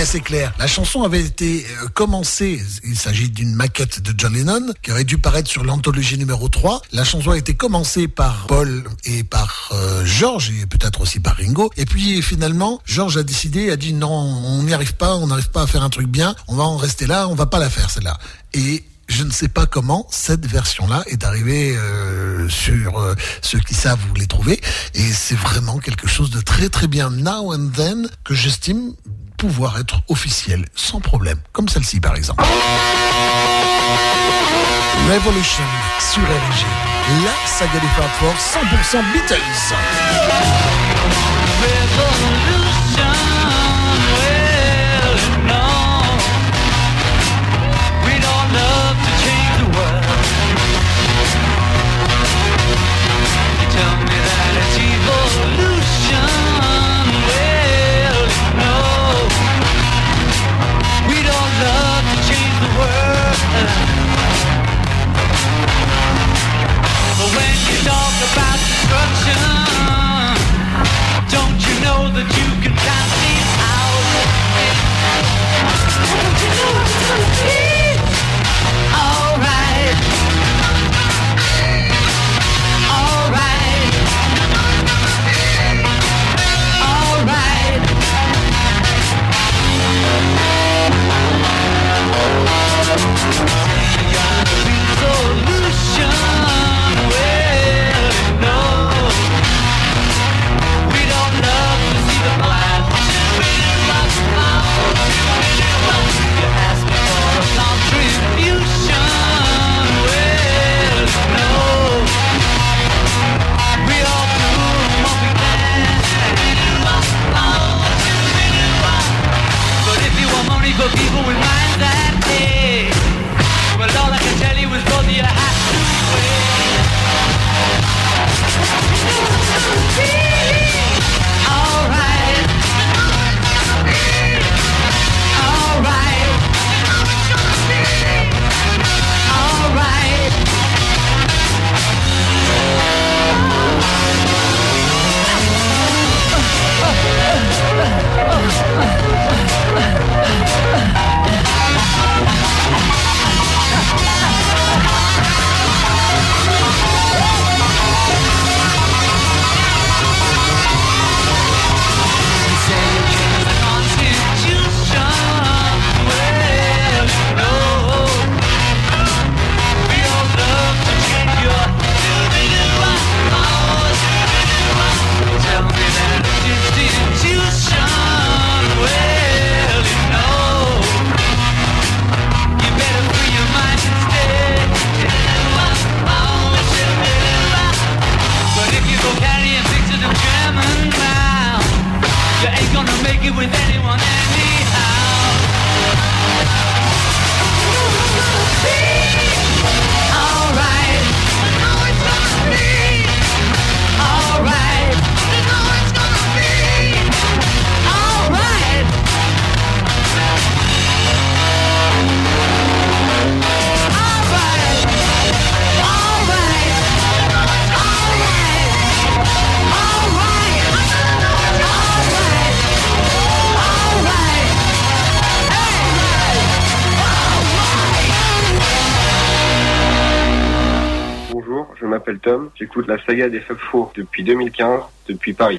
Assez clair. La chanson avait été euh, commencée, il s'agit d'une maquette de John Lennon qui aurait dû paraître sur l'anthologie numéro 3. La chanson a été commencée par Paul et par euh, George et peut-être aussi par Ringo. Et puis finalement, George a décidé, a dit non, on n'y arrive pas, on n'arrive pas à faire un truc bien, on va en rester là, on va pas la faire celle-là. Et je ne sais pas comment cette version-là est arrivée euh, sur euh, ceux qui savent vous les trouver. Et c'est vraiment quelque chose de très très bien now and then que j'estime pouvoir être officiel sans problème, comme celle-ci par exemple. Revolution sur RG, la saga des Fab Four 100% Beatles. That you people with minds. m'appelle Tom, j'écoute la saga des Fab Four depuis 2015, depuis Paris.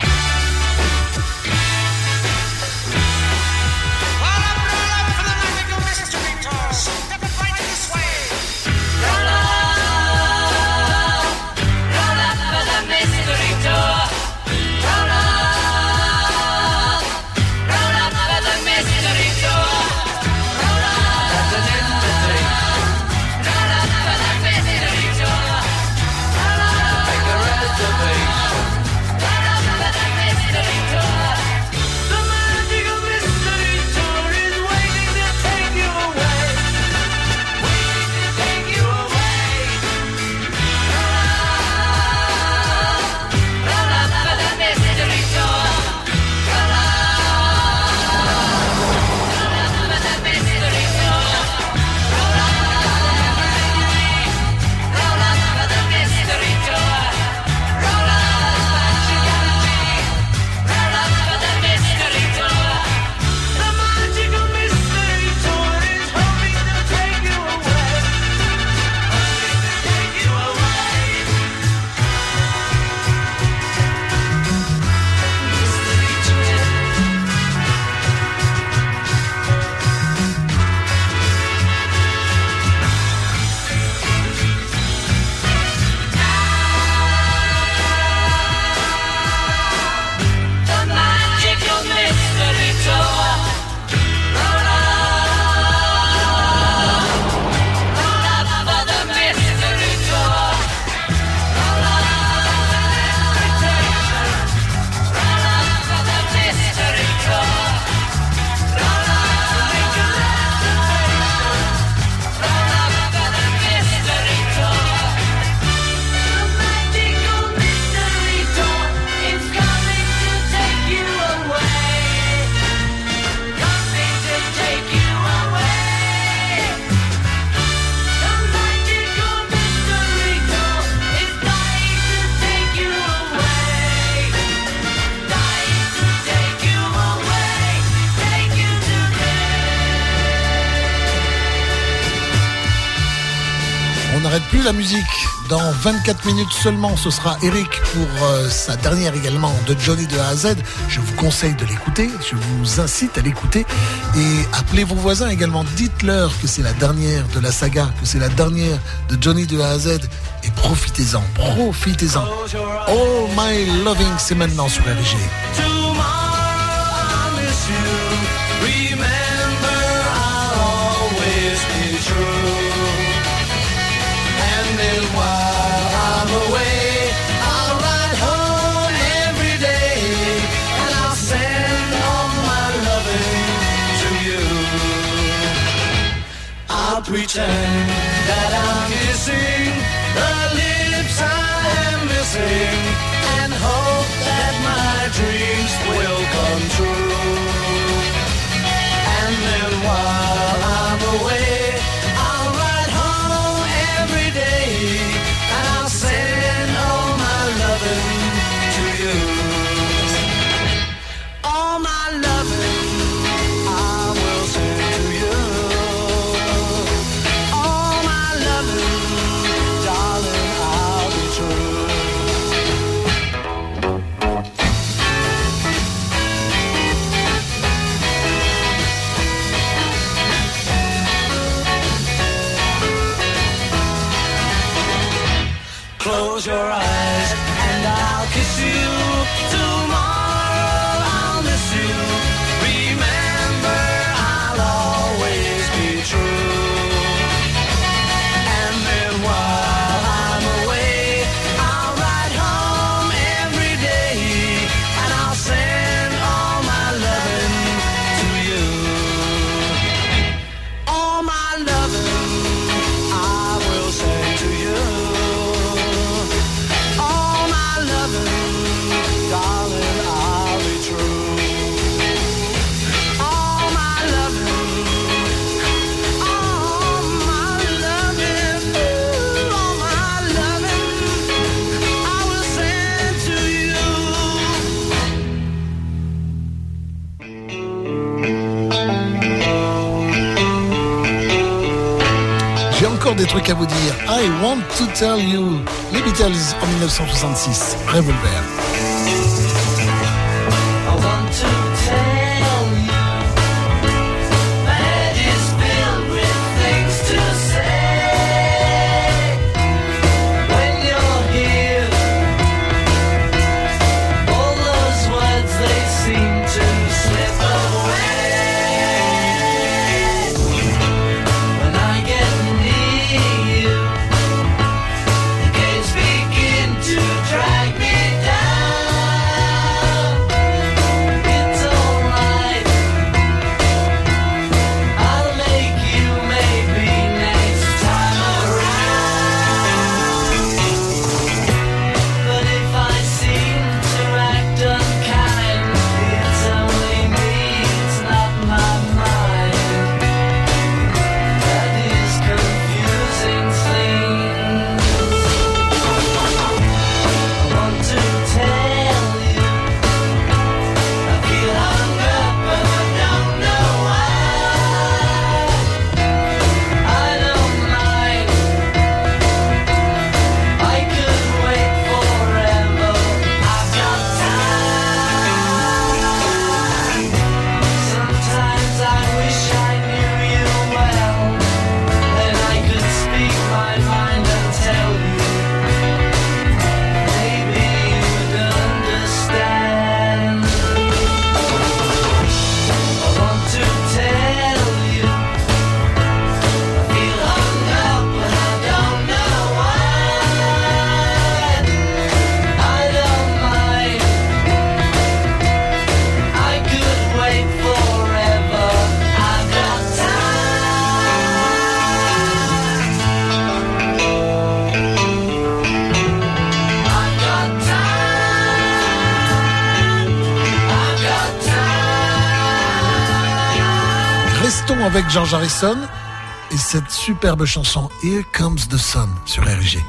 musique. Dans 24 minutes seulement, ce sera Eric pour euh, sa dernière également de Johnny de A à Z. Je vous conseille de l'écouter, je vous incite à l'écouter et appelez vos voisins également. Dites-leur que c'est la dernière de la saga, que c'est la dernière de Johnny de A à Z et profitez-en, profitez-en. Oh My Loving, c'est maintenant sur la pretend that I'm kissing the lips I am missing. des trucs à vous dire. I want to tell you. Les Beatles en 1966. Revolver. Avec George Harrison et cette superbe chanson Here Comes the Sun sur RG.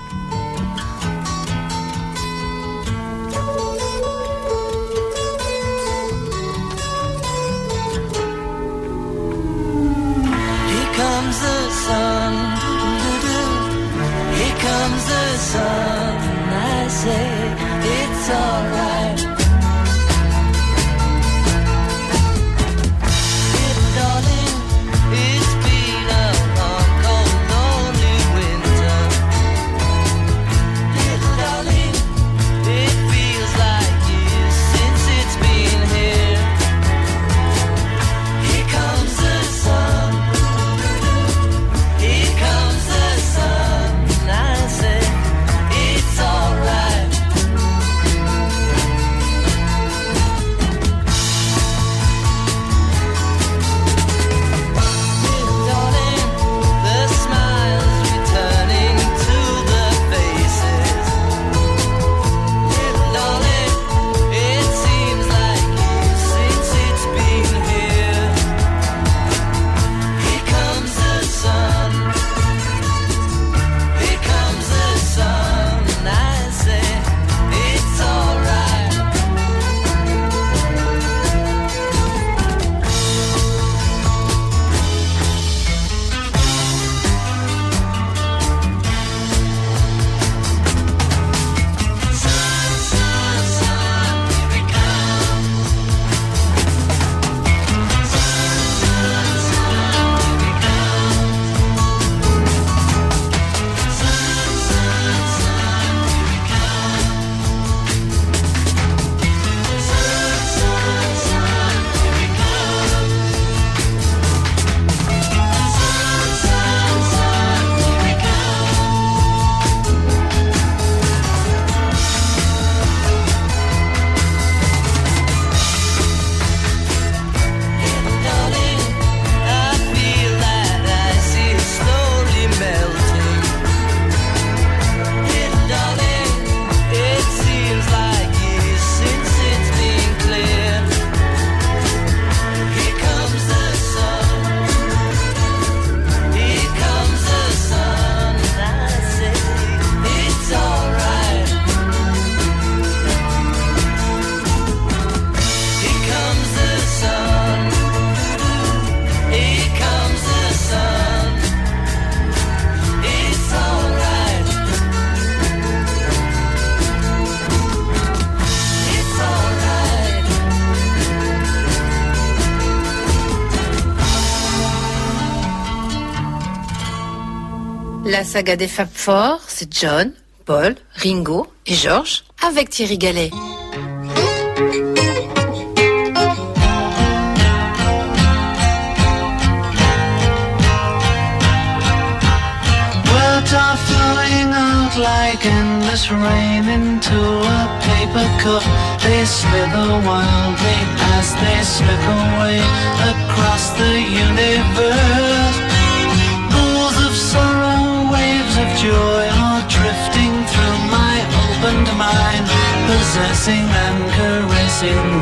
Saga des Fab Four, c'est John, Paul, Ringo et George avec Thierry Gallet. Words are flowing out like endless rain into a paper cup. They slither wildly as they slip away possessing and caressing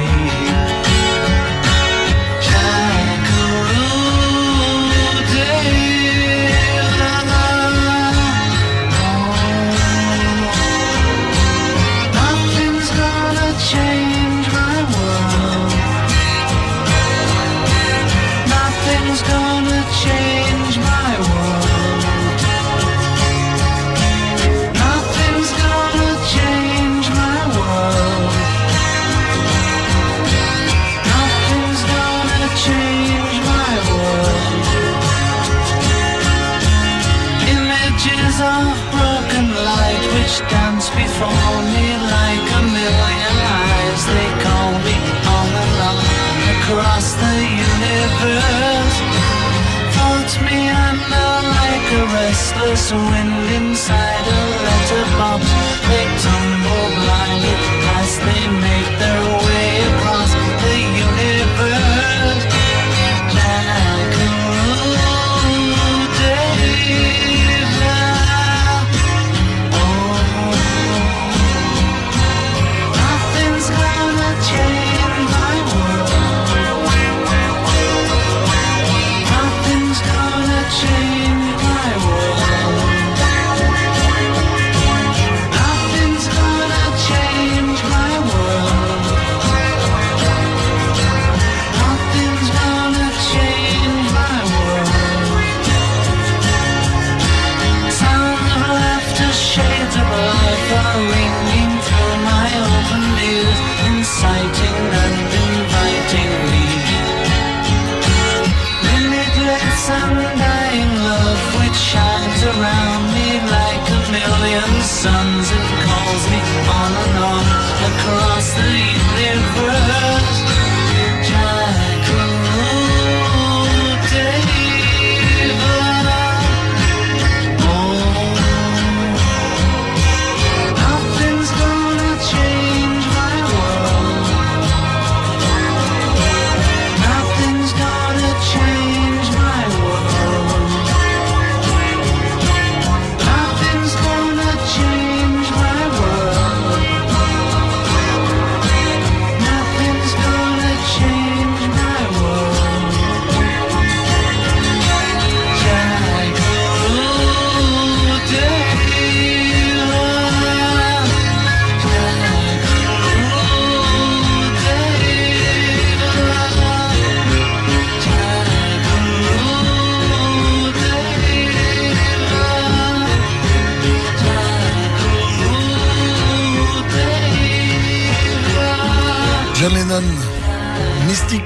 there's a wind inside.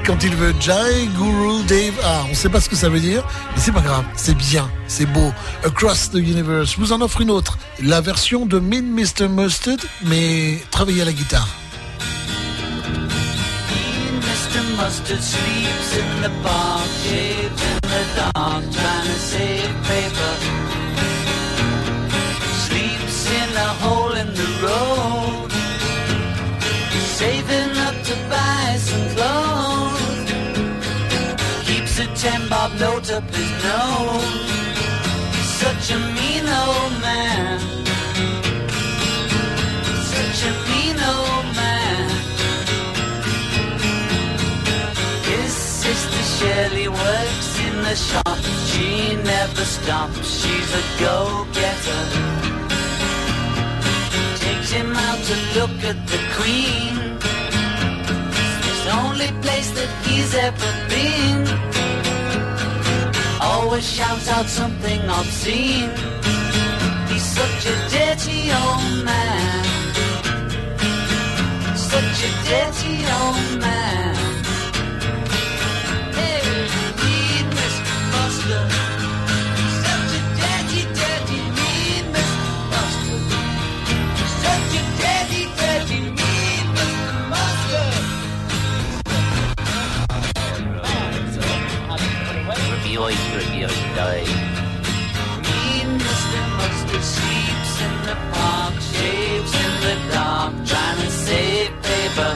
Quand il veut. Jai, Guru, Dave. Ah, on sait pas ce que ça veut dire, mais c'est pas grave. C'est bien, c'est beau. Across the Universe. Je vous en offre une autre. La version de Mean Mr. Mustard, mais travaillée à la guitare. Mustard sleeps in the in the dark, trying to save paper. Sleeps in a hole in the road, saving up to buy ten bob note up his nose. Such a mean old man. Such a mean old man. His sister Shirley works in the shop. She never stops. She's a go-getter. Takes him out to look at the Queen. It's the only place that he's ever been. Always shouts out something obscene. He's such a dirty old man. Such a dirty old man. The park, shaves in the dark, trying to save paper.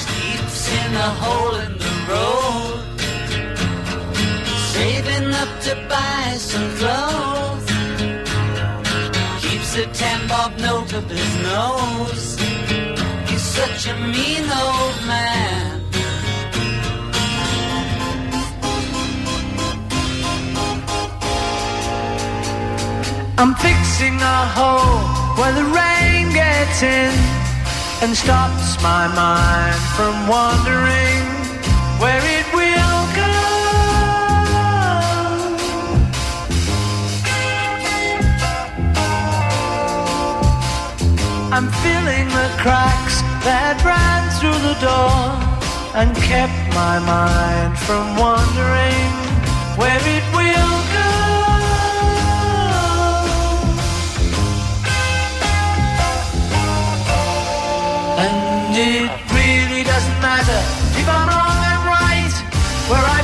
Sleeps in a hole in the road, saving up to buy some clothes. Keeps a ten bob note up his nose. He's such a mean old man. I'm fixing a hole where the rain gets in and stops my mind from wandering where it will go. I'm filling the cracks that ran through the door and kept my mind from wandering where it will it really doesn't matter if I'm wrong, I'm right. Where I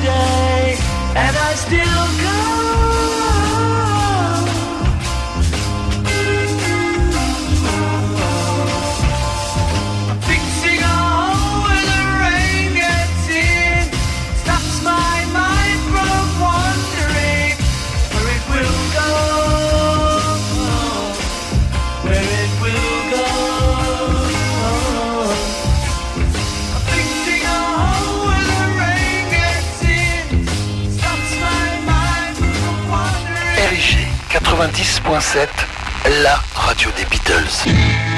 today. 107.7, la radio des Beatles.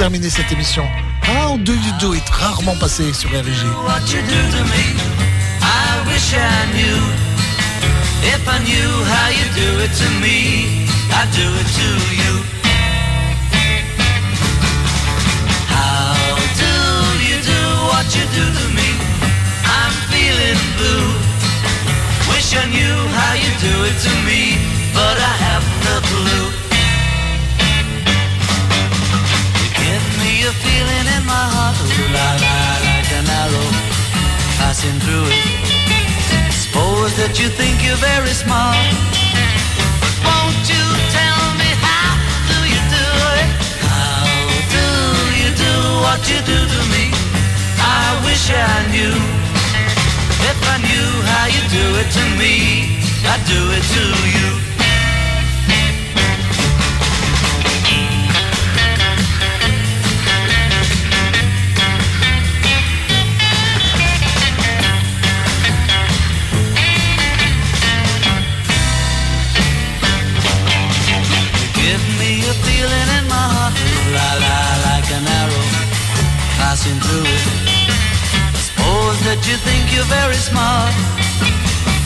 Terminer cette émission. How Do You Do It, rarement passé sur RG. If I knew how you do it to me, I'd do it to you. How do you do what you do to me? I'm feeling blue. Wish I knew how you do it to me, but I have no clue. A feeling in my heart, ooh la la, like an arrow passing through it. Suppose that you think you're very smart, won't you tell me how do you do it? How do you do what you do to me? I wish I knew. If I knew how you do it to me, I'd do it to you. You're very smart,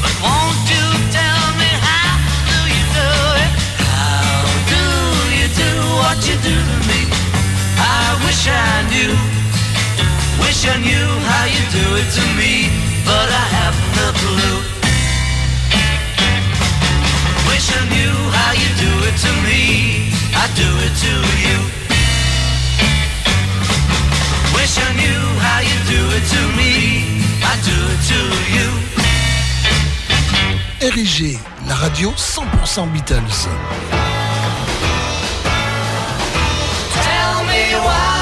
but won't you tell me how do you do it? How do you do what you do to me? I wish I knew, wish I knew how you do it to me, but I have. Wish I knew how you do it to me. I do it to you. Wish I knew how you do it to me. Do it to you. RG, la radio 100% Beatles. Tell me why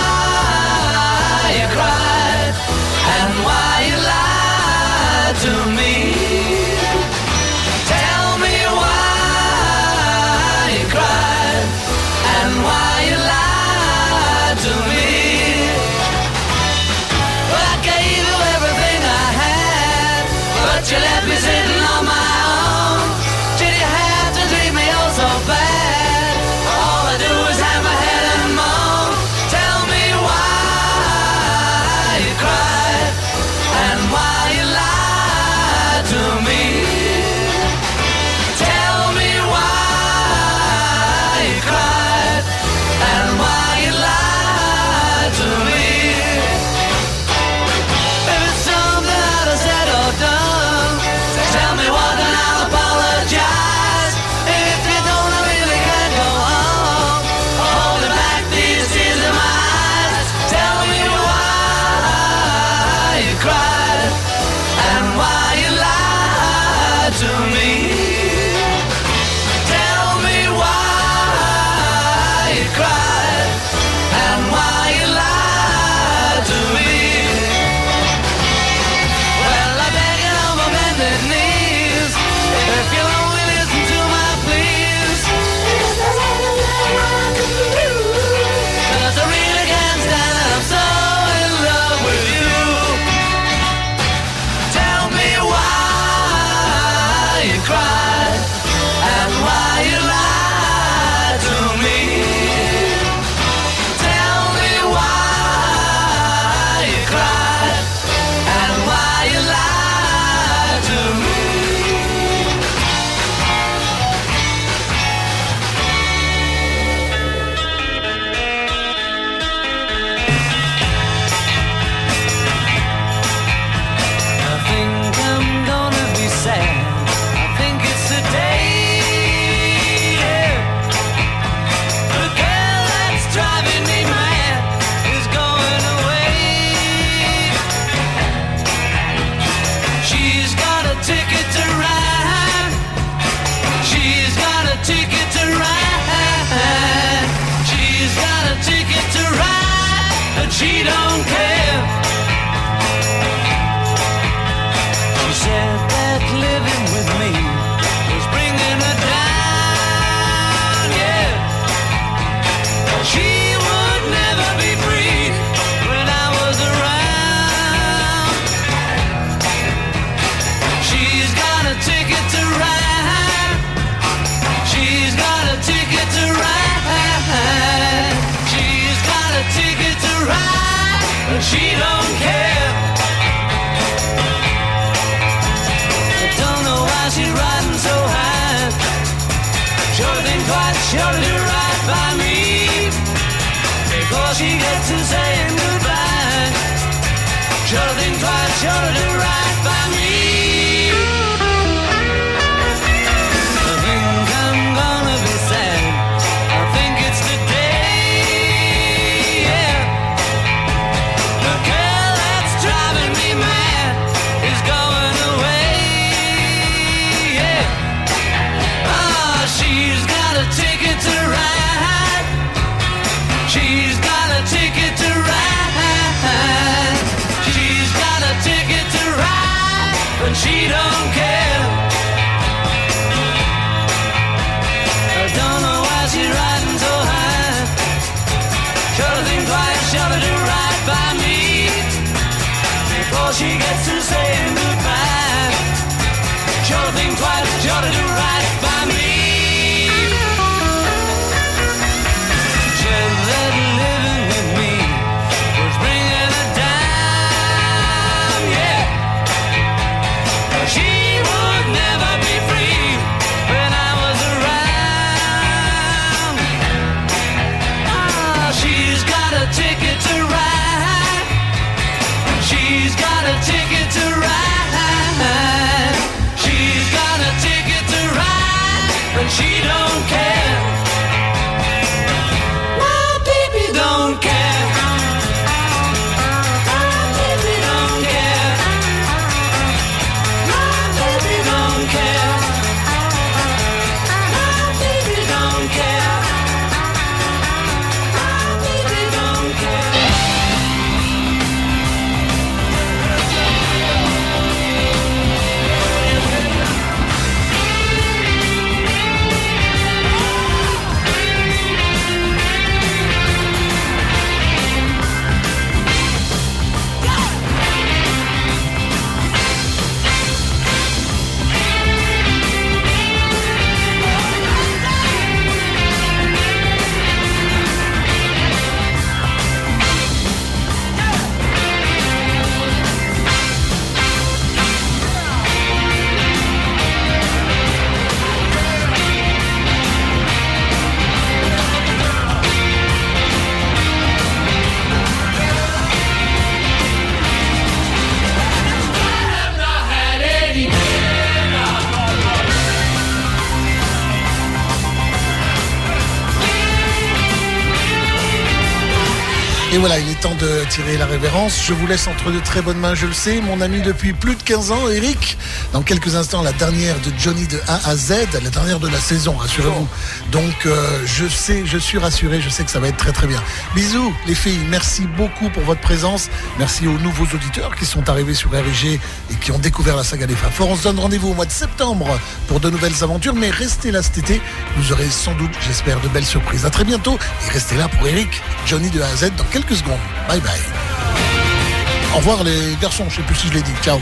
Et voilà, il est temps de tirer la révérence. Je vous laisse entre de très bonnes mains, je le sais. Mon ami depuis plus de 15 ans, Eric. Dans quelques instants, la dernière de Johnny de A à Z, la dernière de la saison, rassurez-vous. Donc, euh, je sais, je suis rassuré, je sais que ça va être très très bien. Bisous, les filles. Merci beaucoup pour votre présence. Merci aux nouveaux auditeurs qui sont arrivés sur RG et qui ont découvert la saga des Fort. On se donne rendez-vous au mois de septembre pour de nouvelles aventures, mais restez là cet été. Vous aurez sans doute, j'espère, de belles surprises. À très bientôt et restez là pour Eric, Johnny de A à Z dans quelques secondes. Bye bye. Au revoir les garçons, je sais plus si je l'ai dit. Ciao.